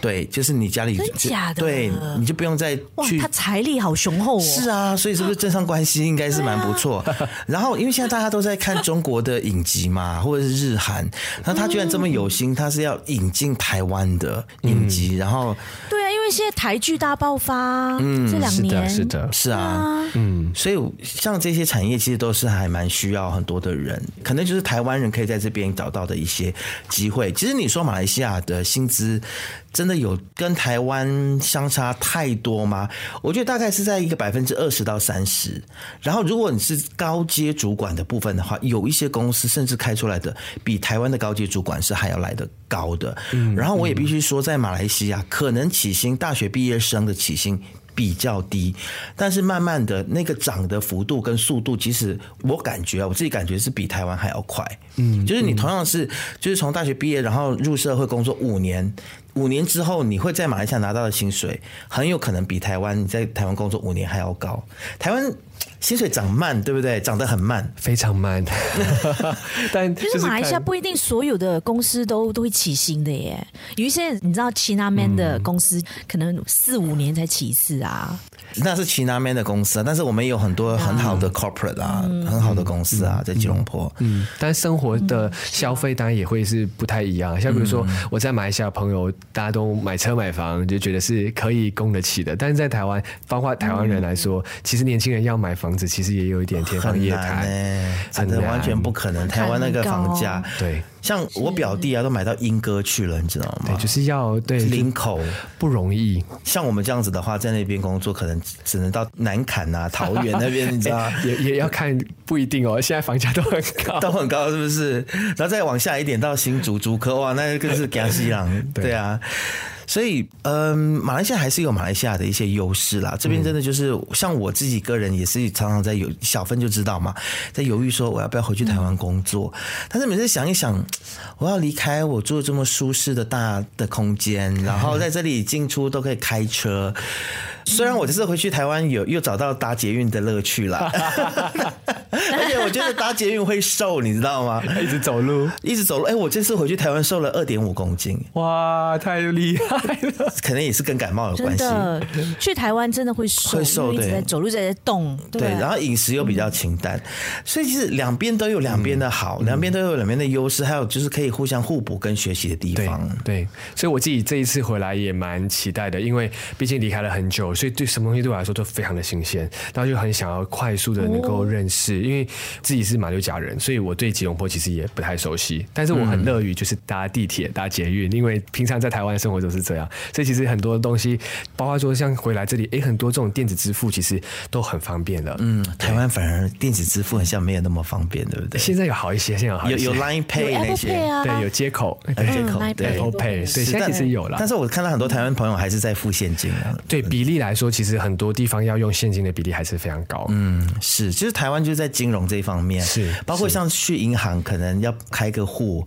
对，就是你家里真假的，对，你就不用再去。他财力好雄厚哦。是啊，所以是不是政商关系应该是蛮不错？啊、然后，因为现在大家都在看中国的影集嘛，或者是日韩，那他居然这么有心，他是要引进台湾的影集，嗯、然后。对为现在台剧大爆发，嗯，这两年是的，是的，是啊，嗯，所以像这些产业其实都是还蛮需要很多的人，可能就是台湾人可以在这边找到的一些机会。其实你说马来西亚的薪资。真的有跟台湾相差太多吗？我觉得大概是在一个百分之二十到三十。然后，如果你是高阶主管的部分的话，有一些公司甚至开出来的比台湾的高阶主管是还要来得高的。嗯，然后我也必须说，在马来西亚，可能起薪大学毕业生的起薪比较低，但是慢慢的那个涨的幅度跟速度，其实我感觉啊，我自己感觉是比台湾还要快。嗯，就是你同样是就是从大学毕业，然后入社会工作五年。五年之后，你会在马来西亚拿到的薪水，很有可能比台湾你在台湾工作五年还要高。台湾薪水涨慢，对不对？涨得很慢，非常慢。但其实马来西亚不一定所有的公司都都会起薪的耶。有一些你知道，Chinaman 的公司可能四五年才起一次啊。那是 Chinaman 的公司啊，但是我们也有很多很好的 corporate 啊，嗯、很好的公司啊，在吉隆坡。嗯，但生活的消费当然也会是不太一样。像比如说我在马来西亚朋友。大家都买车买房，就觉得是可以供得起的。但是在台湾，包括台湾人来说，嗯、其实年轻人要买房子，其实也有一点天方夜谭，真的完全不可能。台湾那个房价，对。像我表弟啊，都买到莺歌去了，你知道吗？对，就是要对林口不容易。像我们这样子的话，在那边工作，可能只能到南坎啊、桃园那边，你知道？也也要看，不一定哦。现在房价都很高，都很高，是不是？然后再往下一点到新竹竹科，哇，那更是江西郎，对啊。所以，嗯，马来西亚还是有马来西亚的一些优势啦。这边真的就是像我自己个人也是常常在有小分就知道嘛，在犹豫说我要不要回去台湾工作。但是每次想一想，我要离开我住这么舒适的大的空间，然后在这里进出都可以开车。虽然我这次回去台湾有又找到搭捷运的乐趣了，而且我觉得搭捷运会瘦，你知道吗？一直走路，一直走路。哎，我这次回去台湾瘦了二点五公斤，哇，太厉害了！可能也是跟感冒有关系。去台湾真的会瘦，会瘦，对，在走路在在动，对。然后饮食又比较清淡，所以其实两边都有两边的好，两边都有两边的优势，还有就是可以互相互补跟学习的地方。对，所以我自己这一次回来也蛮期待的，因为毕竟离开了很久。所以对什么东西对我来说都非常的新鲜，然后就很想要快速的能够认识，因为自己是马六甲人，所以我对吉隆坡其实也不太熟悉。但是我很乐于就是搭地铁、搭捷运，因为平常在台湾生活都是这样，所以其实很多东西，包括说像回来这里，哎，很多这种电子支付其实都很方便了。嗯，台湾反而电子支付好像没有那么方便，对不对？现在有好一些，现在有好一些有有 Line Pay 那些，对，有接口，有接口，对，Apple Pay，对，现在其实有了。但是我看到很多台湾朋友还是在付现金啊。对比例来说，其实很多地方要用现金的比例还是非常高。嗯，是，其实台湾就是在金融这一方面，是包括像去银行，可能要开个户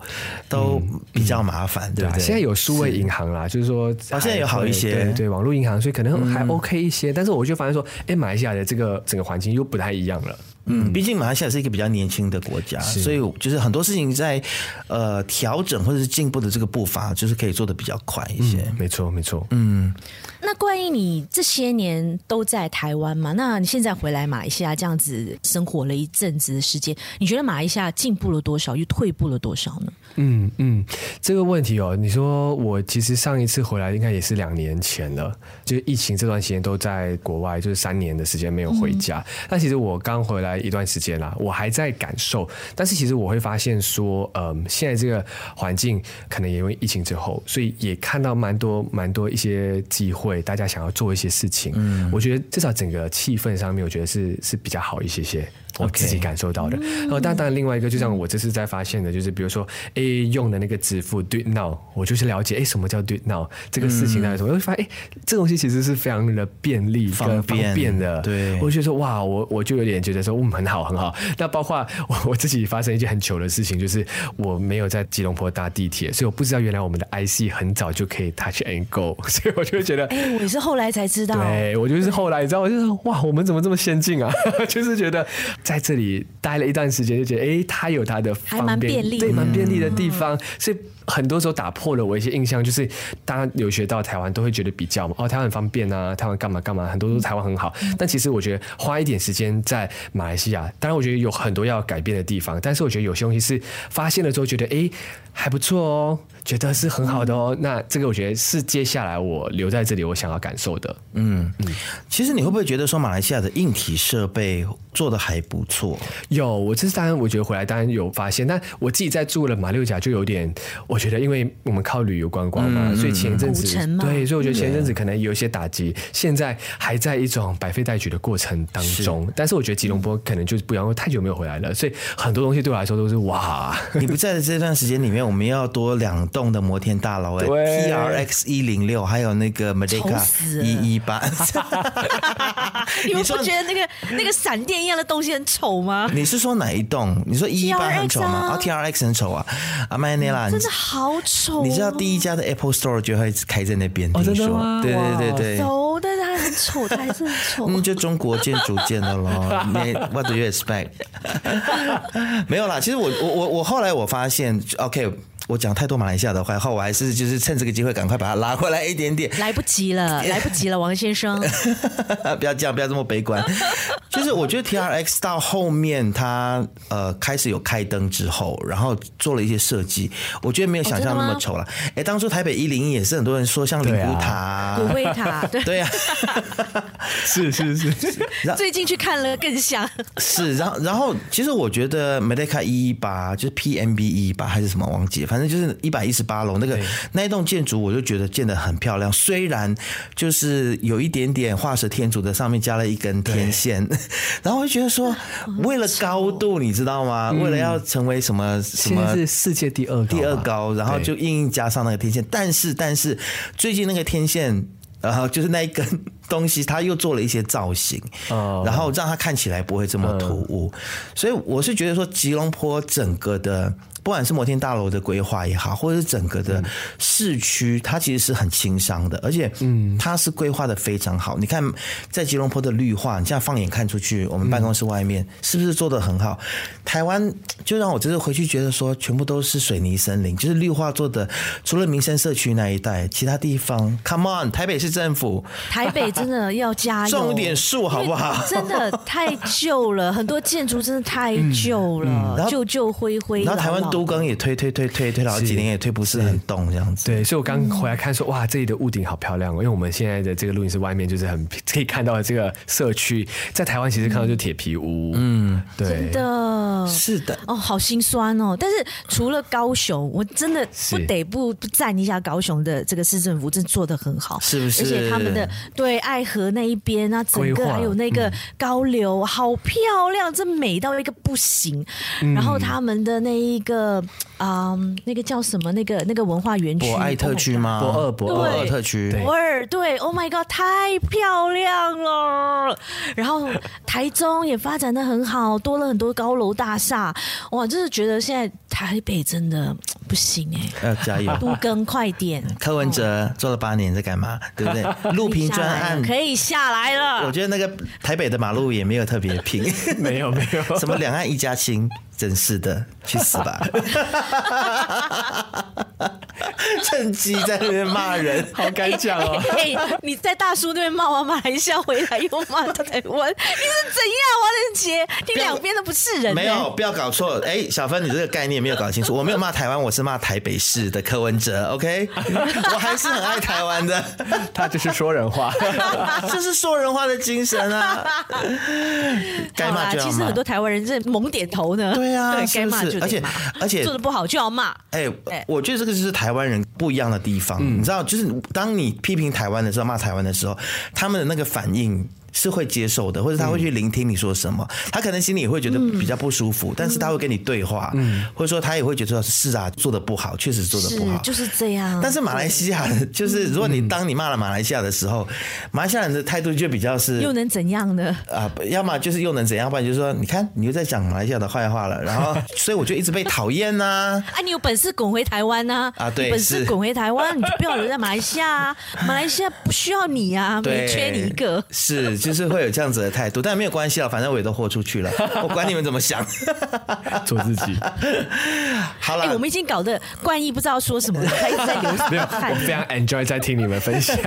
都比较麻烦，对不对？现在有数位银行啦，就是说，啊，现在有好一些，对，网络银行，所以可能还 OK 一些。但是我就发现说，哎，马来西亚的这个整个环境又不太一样了。嗯，毕竟马来西亚是一个比较年轻的国家，所以就是很多事情在呃调整或者是进步的这个步伐，就是可以做的比较快一些。嗯、没错，没错。嗯，那关于你这些年都在台湾嘛？那你现在回来马来西亚这样子生活了一阵子的时间，你觉得马来西亚进步了多少，又退步了多少呢？嗯嗯，这个问题哦，你说我其实上一次回来应该也是两年前了，就是疫情这段时间都在国外，就是三年的时间没有回家。嗯、但其实我刚回来一段时间啦，我还在感受。但是其实我会发现说，嗯，现在这个环境可能也因为疫情之后，所以也看到蛮多蛮多一些机会，大家想要做一些事情。嗯，我觉得至少整个气氛上面，我觉得是是比较好一些些。我自己感受到的，然后但当然另外一个，就像我这次在发现的，就是比如说，哎，用的那个支付 Do It Now，我就是了解，哎，什么叫 Do It Now 这个事情来说，我会发现，哎，这东西其实是非常的便利、方便的。对，我就觉得说，哇，我我就有点觉得说，嗯，很好，很好。那包括我 我自己发生一件很糗的事情，就是我没有在吉隆坡搭地铁，所以我不知道原来我们的 IC 很早就可以 Touch and Go，所以我就觉得，哎，我是后来才知道。对，我就是后来你知道，我就说，哇，我们怎么这么先进啊？就是觉得。在这里待了一段时间，就觉得哎，它有它的方便，还蛮便利，对，蛮便利的地方，嗯、所以很多时候打破了我一些印象，就是大家留学到台湾都会觉得比较嘛，哦，台湾很方便啊，台湾干嘛干嘛，很多都是台湾很好，嗯、但其实我觉得花一点时间在马来西亚，当然我觉得有很多要改变的地方，但是我觉得有些东西是发现了之后觉得哎还不错哦。觉得是很好的哦，那这个我觉得是接下来我留在这里我想要感受的。嗯嗯，其实你会不会觉得说马来西亚的硬体设备做的还不错？有，我这次当然我觉得回来当然有发现，但我自己在住了马六甲就有点，我觉得因为我们靠旅游观光嘛，嗯、所以前一阵子对，所以我觉得前一阵子可能有一些打击，现在还在一种百废待举的过程当中。是但是我觉得吉隆坡可能就是不一样，因为太久没有回来了，所以很多东西对我来说都是哇！你不在的这段时间里面，我们要多两。栋的摩天大楼哎，T R X 一零六，还有那个 Medica 一一八，你们不觉得那个那个闪电一样的东西很丑吗？你是说哪一栋？你说一一八很丑吗？啊，T R X 很丑啊，阿麦内拉，真的好丑。你知道第一家的 Apple Store 就会开在那边？哦，真的吗？对对对对，丑，但是它很丑，它还是很丑。嗯，就中国建筑建的咯。没，What do you expect？没有啦，其实我我我我后来我发现，OK。我讲太多马来西亚的坏话，我还是就是趁这个机会赶快把它拉回来一点点。来不及了，来不及了，王先生。不要这样，不要这么悲观。就是我觉得 T R X 到后面它呃开始有开灯之后，然后做了一些设计，我觉得没有想象那么丑了。哎、欸，当初台北一零一也是很多人说像灵骨塔、骨灰塔，对对呀，是是是。最近去看了更像。是，然后然后其实我觉得 Medica 一一八就是 P M B 一一八还是什么忘记，反正。那就是一百一十八楼那个那一栋建筑，我就觉得建得很漂亮。虽然就是有一点点画蛇添足的，上面加了一根天线，然后我就觉得说，为了高度，你知道吗？为了要成为什么什么是世界第二第二高，然后就硬硬加上那个天线。但是但是最近那个天线，然后就是那一根东西，它又做了一些造型，然后让它看起来不会这么突兀。所以我是觉得说，吉隆坡整个的。不管是摩天大楼的规划也好，或者是整个的市区，它其实是很轻商的，而且，嗯，它是规划的非常好。你看，在吉隆坡的绿化，你现在放眼看出去，我们办公室外面是不是做的很好？台湾 就让我就是回去觉得说，全部都是水泥森林，就是绿化做的，除了民生社区那一带，其他地方，Come on，台北市政府，台北真的要加油，种点树好不好？真的太旧了，很多建筑真的太旧了，旧旧灰灰。然后台湾。都更也推推推推推了好几年，也推不是很动这样子。对，所以我刚回来看说，哇，这里的屋顶好漂亮哦！因为我们现在的这个录音室外面就是很可以看到的这个社区，在台湾其实看到就是铁皮屋。嗯，对，真的是的哦，好心酸哦。但是除了高雄，我真的不得不赞一下高雄的这个市政府，真的做的很好，是不是？而且他们的对爱河那一边啊，整个还有那个高流，好漂亮，这美到一个不行。然后他们的那一个。呃，嗯，那个叫什么？那个那个文化园区，博爱特区吗？博二博二特区，博二对，Oh my God，太漂亮了。然后台中也发展的很好，多了很多高楼大厦。哇，就是觉得现在台北真的不行哎，要加油，都更快点。柯文哲做了八年在干嘛？对不对？路平专案可以下来了。我觉得那个台北的马路也没有特别平，没 有没有，什么两岸一家亲。真是的，去死吧！趁机在那边骂人，好敢讲哦！哎、欸欸，你在大叔那边骂完马来西亚回来又骂台湾，你是怎样？王仁杰，你两边都不是人。没有，不要搞错。哎、欸，小芬，你这个概念没有搞清楚。我没有骂台湾，我是骂台北市的柯文哲。OK，我还是很爱台湾的。他就是说人话，这是说人话的精神啊！该骂就骂。其实很多台湾人是猛点头呢。对。对啊，对，该骂就得骂，而且而且做的不好就要骂。哎，我觉得这个就是台湾人不一样的地方。嗯，你知道，就是当你批评台湾的时候，骂台湾的时候，他们的那个反应。是会接受的，或者他会去聆听你说什么，他可能心里也会觉得比较不舒服，但是他会跟你对话，嗯或者说他也会觉得是啊，做的不好，确实做的不好，就是这样。但是马来西亚 就是，如果你当你骂了马来西亚的时候，马来西亚人的态度就比较是又能怎样呢？啊，要么就是又能怎样，不然就是说，你看你又在讲马来西亚的坏话了，然后 所以我就一直被讨厌呐。啊，你有本事滚回台湾呐！啊，对，本事滚回台湾，你就不要留在马来西亚啊！马来西亚不需要你啊，没缺你一个。是，就是会有这样子。的态度，但没有关系了，反正我也都豁出去了，我管你们怎么想，做自己。好了，欸，我们已经搞得冠毅不知道说什么了，他一直在流 汗。我非常 enjoy 在听你们分享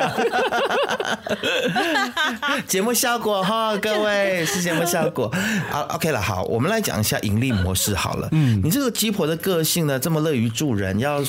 节目效果哈，各位是节目效果。好，OK 了，好，我们来讲一下盈利模式好了。嗯，你这个鸡婆的个性呢，这么乐于助人，要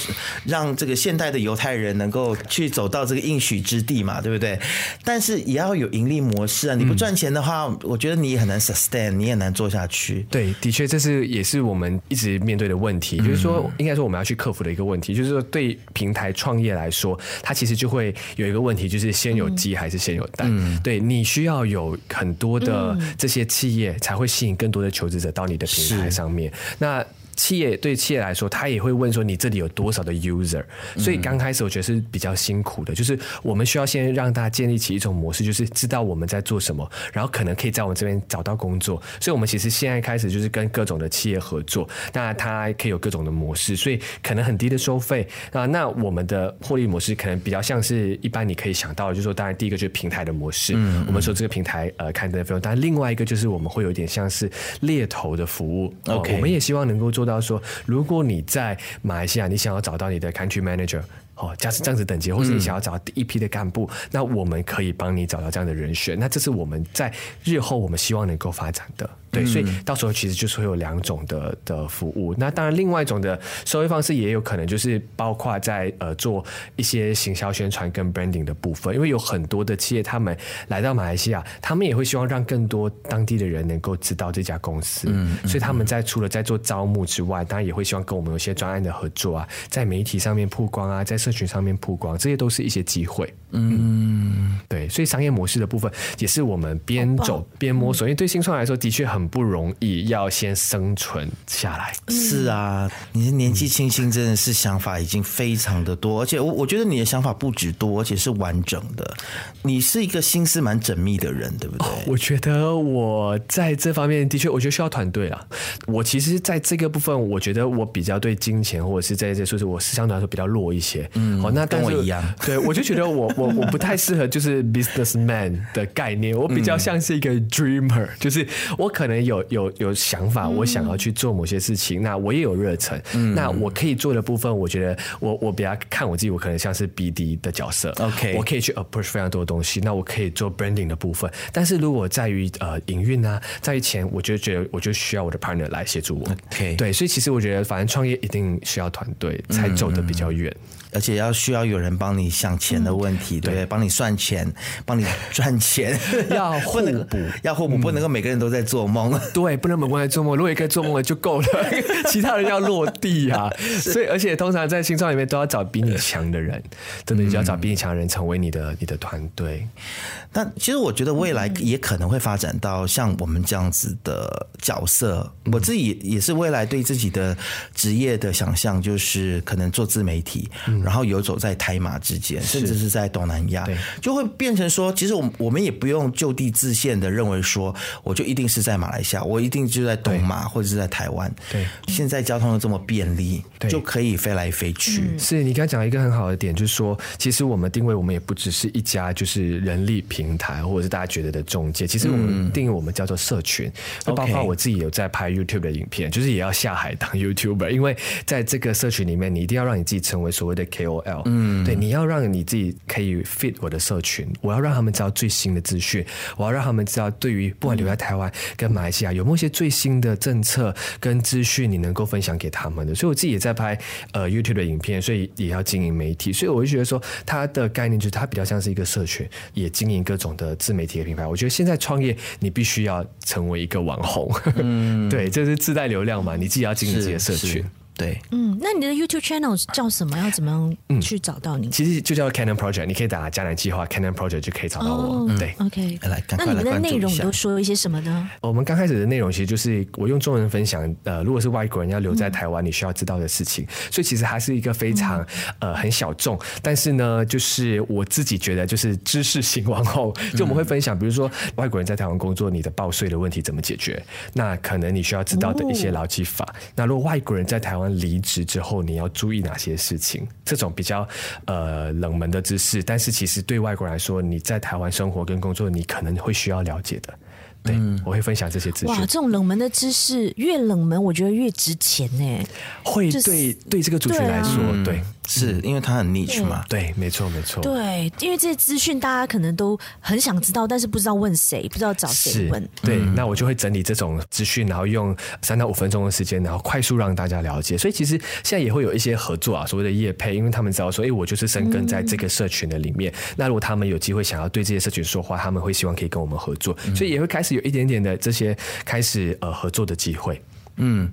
让这个现代的犹太人能够去走到这个应许之地嘛，对不对？但是也要有盈利模式啊，你不赚钱的话，我觉得你也很难 sustain，你也难做下去。对，的确，这是也是我们一直面对的问题，就是说，应该说我们要去克服的一个问题，就是说，对平台创业来说，它其实就会有一个问题，就是先有鸡还是先有蛋？嗯，对，你需要有很多的这些企业，才会吸引更多的求职者到你的平台上面。那企业对企业来说，他也会问说你这里有多少的 user，所以刚开始我觉得是比较辛苦的，就是我们需要先让大家建立起一种模式，就是知道我们在做什么，然后可能可以在我们这边找到工作。所以我们其实现在开始就是跟各种的企业合作，那它可以有各种的模式，所以可能很低的收费啊。那我们的获利模式可能比较像是一般你可以想到的，就是说当然第一个就是平台的模式，嗯，我们说这个平台呃刊登的费用，但另外一个就是我们会有点像是猎头的服务，OK，我们也希望能够做到说，如果你在马来西亚，你想要找到你的 country manager，哦，加是这样子等级，或是你想要找到第一批的干部，嗯，那我们可以帮你找到这样的人选。那这是我们在日后我们希望能够发展的。对，所以到时候其实就是会有两种的的服务。那当然，另外一种的收费方式也有可能就是包括在呃做一些行销宣传跟 branding 的部分，因为有很多的企业他们来到马来西亚，他们也会希望让更多当地的人能够知道这家公司。嗯，所以他们在除了在做招募之外，当然也会希望跟我们有些专案的合作啊，在媒体上面曝光啊，在社群上面曝光，这些都是一些机会。嗯，对，所以商业模式的部分也是我们边走边摸索，因为对新创来说的确很不容易，要先生存下来。是啊，你的年纪轻轻，真的是想法已经非常的多，而且我我觉得你的想法不止多，而且是完整的。你是一个心思蛮缜密的人，对不对？我觉得我在这方面的确，我觉得需要团队啊。我其实在这个部分，我觉得我比较对金钱或者是在这说是我是相对来说比较弱一些。嗯，好，那跟我一样，对我就觉得我我。我不太适合就是 businessman 的概念，我比较像是一个 dreamer，就是我可能有有有想法，我想要去做某些事情，那我也有热忱，那我可以做的部分，我觉得我我比较看我自己，我可能像是 BD 的角色，OK，我可以去 approach 非常多的东西，那我可以做 branding 的部分，但是如果在于呃营运啊，在于钱，我就觉得我就需要我的 partner 来协助我，OK，对，所以其实我觉得反正创业一定需要团队才走得比较远。而且要需要有人帮你想钱的问题，嗯、对不对？帮你算钱，帮你赚钱，要互补，要互补，不能够每个人都在做梦。嗯、对，不能每个人在做梦，如果一个人做梦了就够了，其他人要落地啊。所以，而且通常在新创里面都要找比你强的人，真的，你就要找比你强的人成为你的你的团队。但其实我觉得未来也可能会发展到像我们这样子的角色。我自己也是未来对自己的职业的想象，就是可能做自媒体，然后游走在台马之间，甚至是在东南亚，就会变成说，其实我我们也不用就地自限的认为说，我就一定是在马来西亚，我一定就在东马或者是在台湾。对，现在交通又这么便利，就可以飞来飞去。嗯、是你刚刚讲一个很好的点，就是说，其实我们定位我们也不只是一家就是人力平台，或者是大家觉得的中介，其实我们定义我们叫做社群，包括我自己有在拍 YouTube 的影片，就是也要下海当 YouTuber，因为在这个社群里面，你一定要让你自己成为所谓的 KOL，嗯，对，你要让你自己可以 fit 我的社群，我要让他们知道最新的资讯，我要让他们知道，对于不管留在台湾跟马来西亚，有没有一些最新的政策跟资讯，你能够分享给他们的。所以我自己也在拍呃 YouTube 的影片，所以也要经营媒体，所以我就觉得说，它的概念就是它比较像是一个社群，也经营各种的自媒体的品牌。我觉得现在创业，你必须要成为一个网红，嗯，对，这、就是自带流量嘛，你自己要经营自己的社群。对，嗯，那你的 YouTube channel 叫什么？要怎么样去找到你？嗯、其实就叫 Cannon Project，你可以打迦南计划 Cannon Project 就可以找到我。哦、对，OK，来，那你们的内容都说一些什么呢？我们刚开始的内容其实就是我用中文分享，呃，如果是外国人要留在台湾，你需要知道的事情，嗯、所以其实还是一个非常、嗯、呃很小众，但是呢，就是我自己觉得就是知识型网红，就我们会分享，比如说外国人在台湾工作，你的报税的问题怎么解决？那可能你需要知道的一些劳基法。哦、那如果外国人在台湾离职之后，你要注意哪些事情？这种比较呃冷门的知识，但是其实对外国人来说，你在台湾生活跟工作，你可能会需要了解的。对，嗯、我会分享这些资讯。哇，这种冷门的知识越冷门，我觉得越值钱呢。会对、就是、对这个族群来说，对，啊、对。是因为它很 niche 嘛？对，没错，没错。对，因为这些资讯大家可能都很想知道，但是不知道问谁，不知道找谁问。对，嗯、那我就会整理这种资讯，然后用三到五分钟的时间，然后快速让大家了解。所以其实现在也会有一些合作啊，所谓的业配，因为他们知道说，哎，我就是深耕在这个社群的里面。嗯、那如果他们有机会想要对这些社群说话，他们会希望可以跟我们合作，嗯、所以也会开始有一点点的这些开始呃合作的机会。嗯，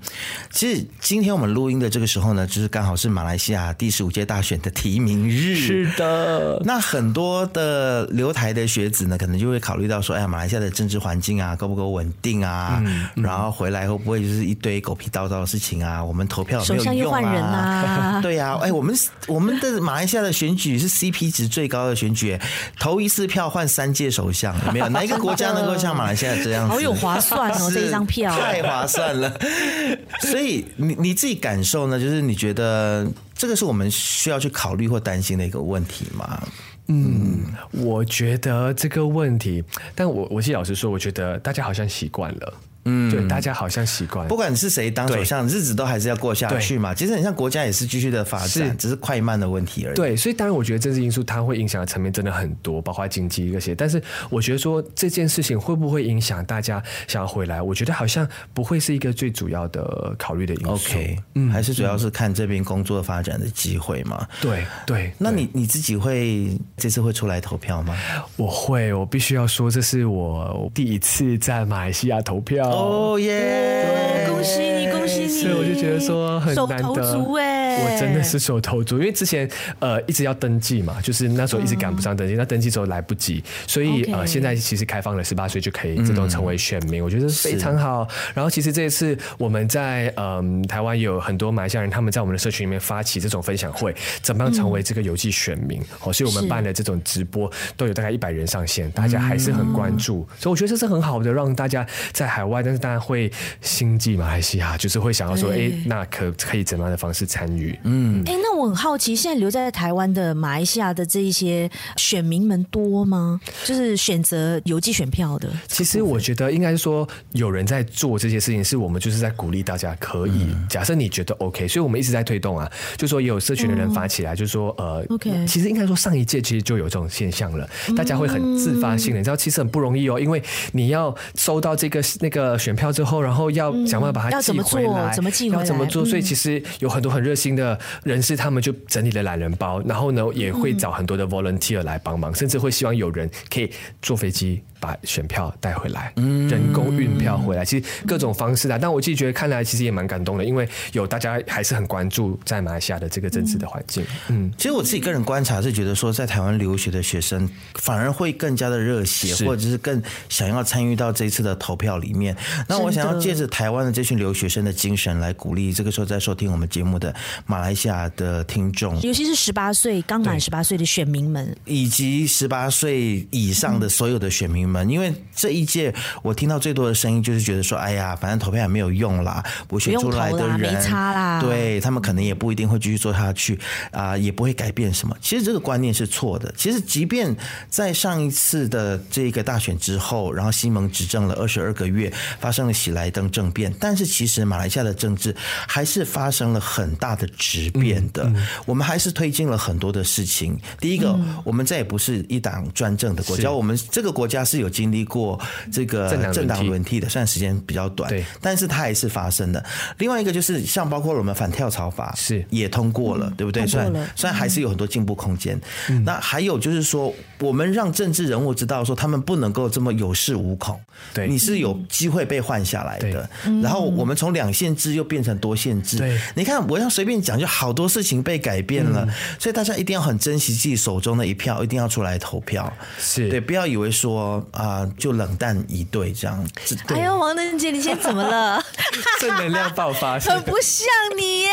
其实今天我们录音的这个时候呢，就是刚好是马来西亚第十五届大选的提名日。是的，那很多的留台的学子呢，可能就会考虑到说，哎呀，马来西亚的政治环境啊，够不够稳定啊？嗯嗯、然后回来会不会就是一堆狗屁叨叨的事情啊？我们投票有没有用啊？啊对呀、啊，哎，我们我们的马来西亚的选举是 CP 值最高的选举，投一次票换三届首相，有没有？哪一个国家能够像马来西亚这样子？好有划算哦，这一张票太划算了。所以你你自己感受呢？就是你觉得这个是我们需要去考虑或担心的一个问题吗？嗯，我觉得这个问题，但我我其实老实说，我觉得大家好像习惯了。嗯，对，大家好像习惯，不管是谁当首相，日子都还是要过下去嘛。其实很像国家也是继续的发展，是只是快慢的问题而已。对，所以当然我觉得政治因素它会影响的层面真的很多，包括经济这些。但是我觉得说这件事情会不会影响大家想要回来，我觉得好像不会是一个最主要的考虑的因素。OK，嗯，还是主要是看这边工作发展的机会嘛。对对，那你你自己会这次会出来投票吗？我会，我必须要说，这是我第一次在马来西亚投票。哦耶！恭喜你，恭喜你！所以我就觉得说很难得，手头足哎，我真的是手头足，因为之前呃一直要登记嘛，就是那时候一直赶不上登记，那登记之后来不及，所以呃现在其实开放了十八岁就可以自动成为选民，我觉得非常好。然后其实这一次我们在嗯台湾有很多马来西亚人，他们在我们的社群里面发起这种分享会，怎么样成为这个邮寄选民？哦，所以我们办的这种直播都有大概一百人上线，大家还是很关注，所以我觉得这是很好的，让大家在海外，但是大家。会心悸马来西亚，就是会想要说，哎、欸，那可可以怎么样的方式参与？嗯，哎、欸，那我很好奇，现在留在台湾的马来西亚的这一些选民们多吗？就是选择邮寄选票的。其实我觉得应该是说，有人在做这些事情，是我们就是在鼓励大家可以。嗯、假设你觉得 OK，所以我们一直在推动啊，就说也有社群的人发起来，嗯、就说呃，OK，其实应该说上一届其实就有这种现象了，大家会很自发性的，你知道，其实很不容易哦，因为你要收到这个那个选票。之后，然后要想办法把它寄回来，嗯、怎么寄回来？要怎么做？所以其实有很多很热心的人士，他们就整理了懒人包，然后呢，也会找很多的 volunteer 来帮忙，甚至会希望有人可以坐飞机。把选票带回来，嗯，人工运票回来，其实各种方式啊。但我自己觉得看来其实也蛮感动的，因为有大家还是很关注在马来西亚的这个政治的环境。嗯，其实我自己个人观察是觉得说，在台湾留学的学生反而会更加的热血，或者是更想要参与到这一次的投票里面。那我想要借着台湾的这群留学生的精神来鼓励这个时候在收听我们节目的马来西亚的听众，尤其是十八岁刚满十八岁的选民们，以及十八岁以上的所有的选民们，因为这一届我听到最多的声音就是觉得说，哎呀，反正投票也没有用啦，我选出来的人，没差啦，对他们可能也不一定会继续做下去啊，也不会改变什么。其实这个观念是错的。其实即便在上一次的这个大选之后，然后西蒙执政了二十二个月，发生了喜来登政变，但是其实马来西亚的政治还是发生了很大的质变的。嗯嗯、我们还是推进了很多的事情。第一个，嗯、我们再也不是一党专政的国家，我们这个国家是有经历过这个政党轮替的，虽然时间比较短，对，但是它还是发生的。另外一个就是像包括我们反跳槽法是也通过了，对不对？虽然虽然还是有很多进步空间。嗯、那还有就是说，我们让政治人物知道说，他们不能够这么有恃无恐。对，你是有机会被换下来的。然后我们从两限制又变成多限制。对，你看我要随便讲，就好多事情被改变了。所以大家一定要很珍惜自己手中的一票，一定要出来投票。是对，不要以为说啊，就冷淡以对这样子。哎呦，王登杰，你现在怎么了？正能量爆发，很不像你耶。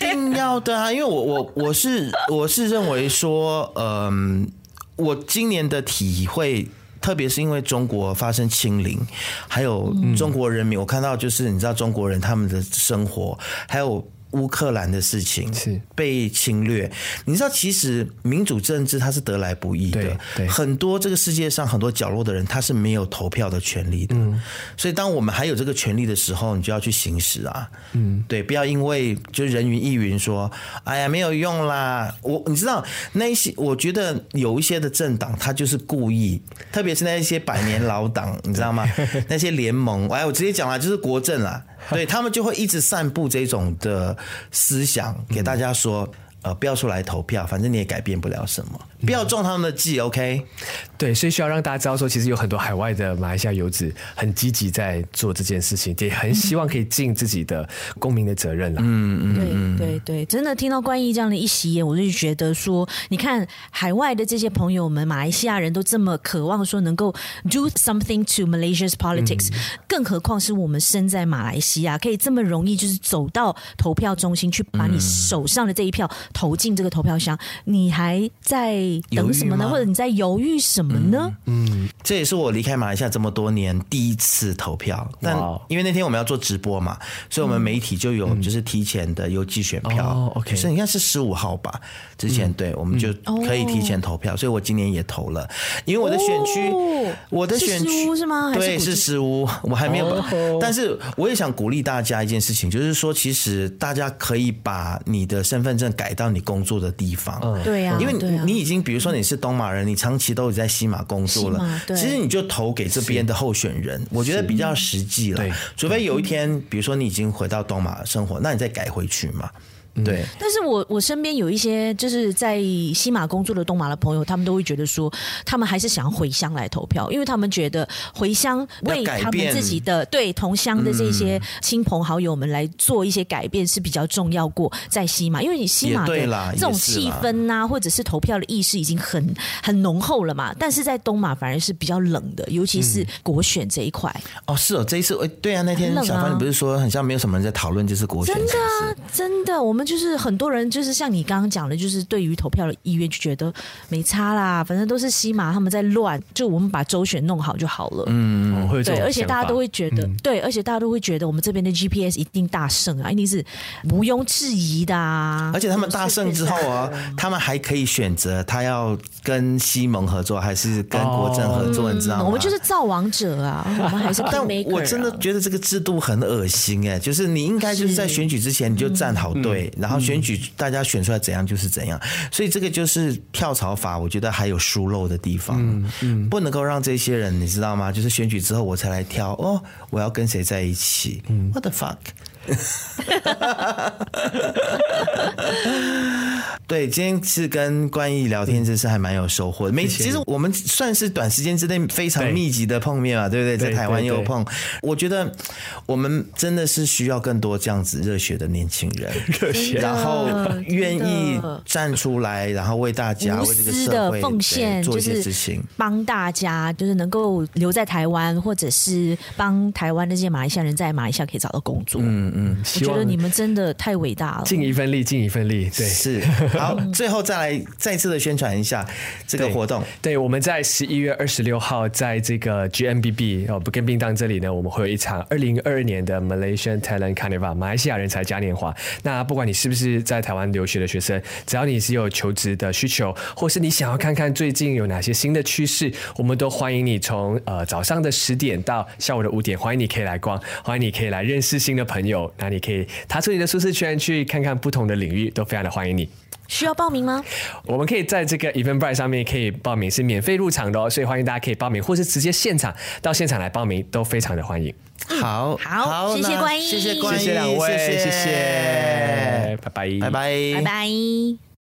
一定要的啊，因为我我我是我是认为说，嗯，我今年的体会，特别是因为中国发生清零，还有中国人民，我看到就是你知道中国人他们的生活，还有。乌克兰的事情是被侵略，你知道，其实民主政治它是得来不易的。对，对，很多这个世界上很多角落的人，他是没有投票的权利的。嗯，所以当我们还有这个权利的时候，你就要去行使啊。嗯，对，不要因为就人云亦云说，哎呀，没有用啦。我你知道那些，我觉得有一些的政党，他就是故意，特别是那一些百年老党，你知道吗？那些联盟，哎，我直接讲了，就是国政啦。对，他们就会一直散布这种的思想给大家说。呃，不要出来投票，反正你也改变不了什么。不要中他们的计，OK？对，所以需要让大家知道说，其实有很多海外的马来西亚游子很积极在做这件事情，也很希望可以尽自己的公民的责任啦。嗯嗯，对对对，真的听到冠毅这样的一席言，我就觉得说，你看海外的这些朋友们，马来西亚人都这么渴望说能够 do something to Malaysia's politics，嗯，更何况是我们身在马来西亚，可以这么容易就是走到投票中心去把你手上的这一票。投进这个投票箱，你还在等什么呢？或者你在犹豫什么呢？嗯，嗯，这也是我离开马来西亚这么多年第一次投票。但因为那天我们要做直播嘛，所以我们媒体就有就是提前的邮寄选票。哦，OK，所以应该是十五号吧。之前对，我们就可以提前投票，所以我今年也投了。因为我的选区，我的选区是吗？对，是十五。我还没有，但是我也想鼓励大家一件事情，就是说，其实大家可以把你的身份证改到你工作的地方。对呀，因为你已经比如说你是东马人，你长期都在西马工作了，其实你就投给这边的候选人，我觉得比较实际了。对，除非有一天，比如说你已经回到东马生活，那你再改回去嘛。对，但是我我身边有一些就是在西马工作的东马的朋友，他们都会觉得说，他们还是想要回乡来投票，因为他们觉得回乡为他们自己的对同乡的这些亲朋好友们来做一些改变是比较重要过在西马，因为你西马的这种气氛呐、啊，或者是投票的意识已经很很浓厚了嘛，但是在东马反而是比较冷的，尤其是国选这一块。哦，是哦，这一次，哎，对啊，那天小芳你不是说很像没有什么人在讨论就是国选？真的啊，真的，我们。就是很多人就是像你刚刚讲的，就是对于投票的意愿就觉得没差啦，反正都是西马他们在乱，就我们把周选弄好就好了。嗯，对，而且大家都会觉得，嗯、对，而且大家都会觉得我们这边的 GPS 一定大胜啊，一定是毋庸置疑的啊。而且他们大胜之后啊，他们还可以选择他要跟西蒙合作还是跟国政合作，哦、你知道吗？我们就是造王者啊，我们还是、啊。但我真的觉得这个制度很恶心哎、欸，就是你应该就是在选举之前你就站好队。然后选举大家选出来怎样就是怎样，所以这个就是跳槽法，我觉得还有疏漏的地方，嗯嗯，不能够让这些人你知道吗？就是选举之后我才来挑哦，我要跟谁在一起？嗯，What the fuck？对，今天是跟冠毅聊天，真是还蛮有收获的。没，其实我们算是短时间之内非常密集的碰面嘛，对不对？在台湾又碰，我觉得我们真的是需要更多这样子热血的年轻人，热血，然后愿意站出来，然后为大家为这个社会奉献做一些事情，帮大家，就是能够留在台湾，或者是帮台湾那些马来西亚人在马来西亚可以找到工作。嗯嗯，我觉得你们真的太伟大了，尽一份力，尽一份力。对，是。好，最后再来再次的宣传一下这个活动。对，对，我们在十一月二十六号，在这个 GMBB 哦，不跟冰当这里呢，我们会有一场二零二二年的 Malaysian Talent Carnival 马来西亚人才嘉年华。那不管你是不是在台湾留学的学生，只要你是有求职的需求，或是你想要看看最近有哪些新的趋势，我们都欢迎你从呃早上的十点到下午的五点，欢迎你可以来逛，欢迎你可以来认识新的朋友。那你可以踏出你的舒适圈，去看看不同的领域，都非常的欢迎你。需要报名吗？我们可以在这个 Eventbrite 上面可以报名，是免费入场的哦，所以欢迎大家可以报名，或是直接现场到现场来报名，都非常的欢迎。好，好，谢谢观音，谢谢观音，谢谢两位，谢谢，谢谢，拜拜，拜拜，拜拜。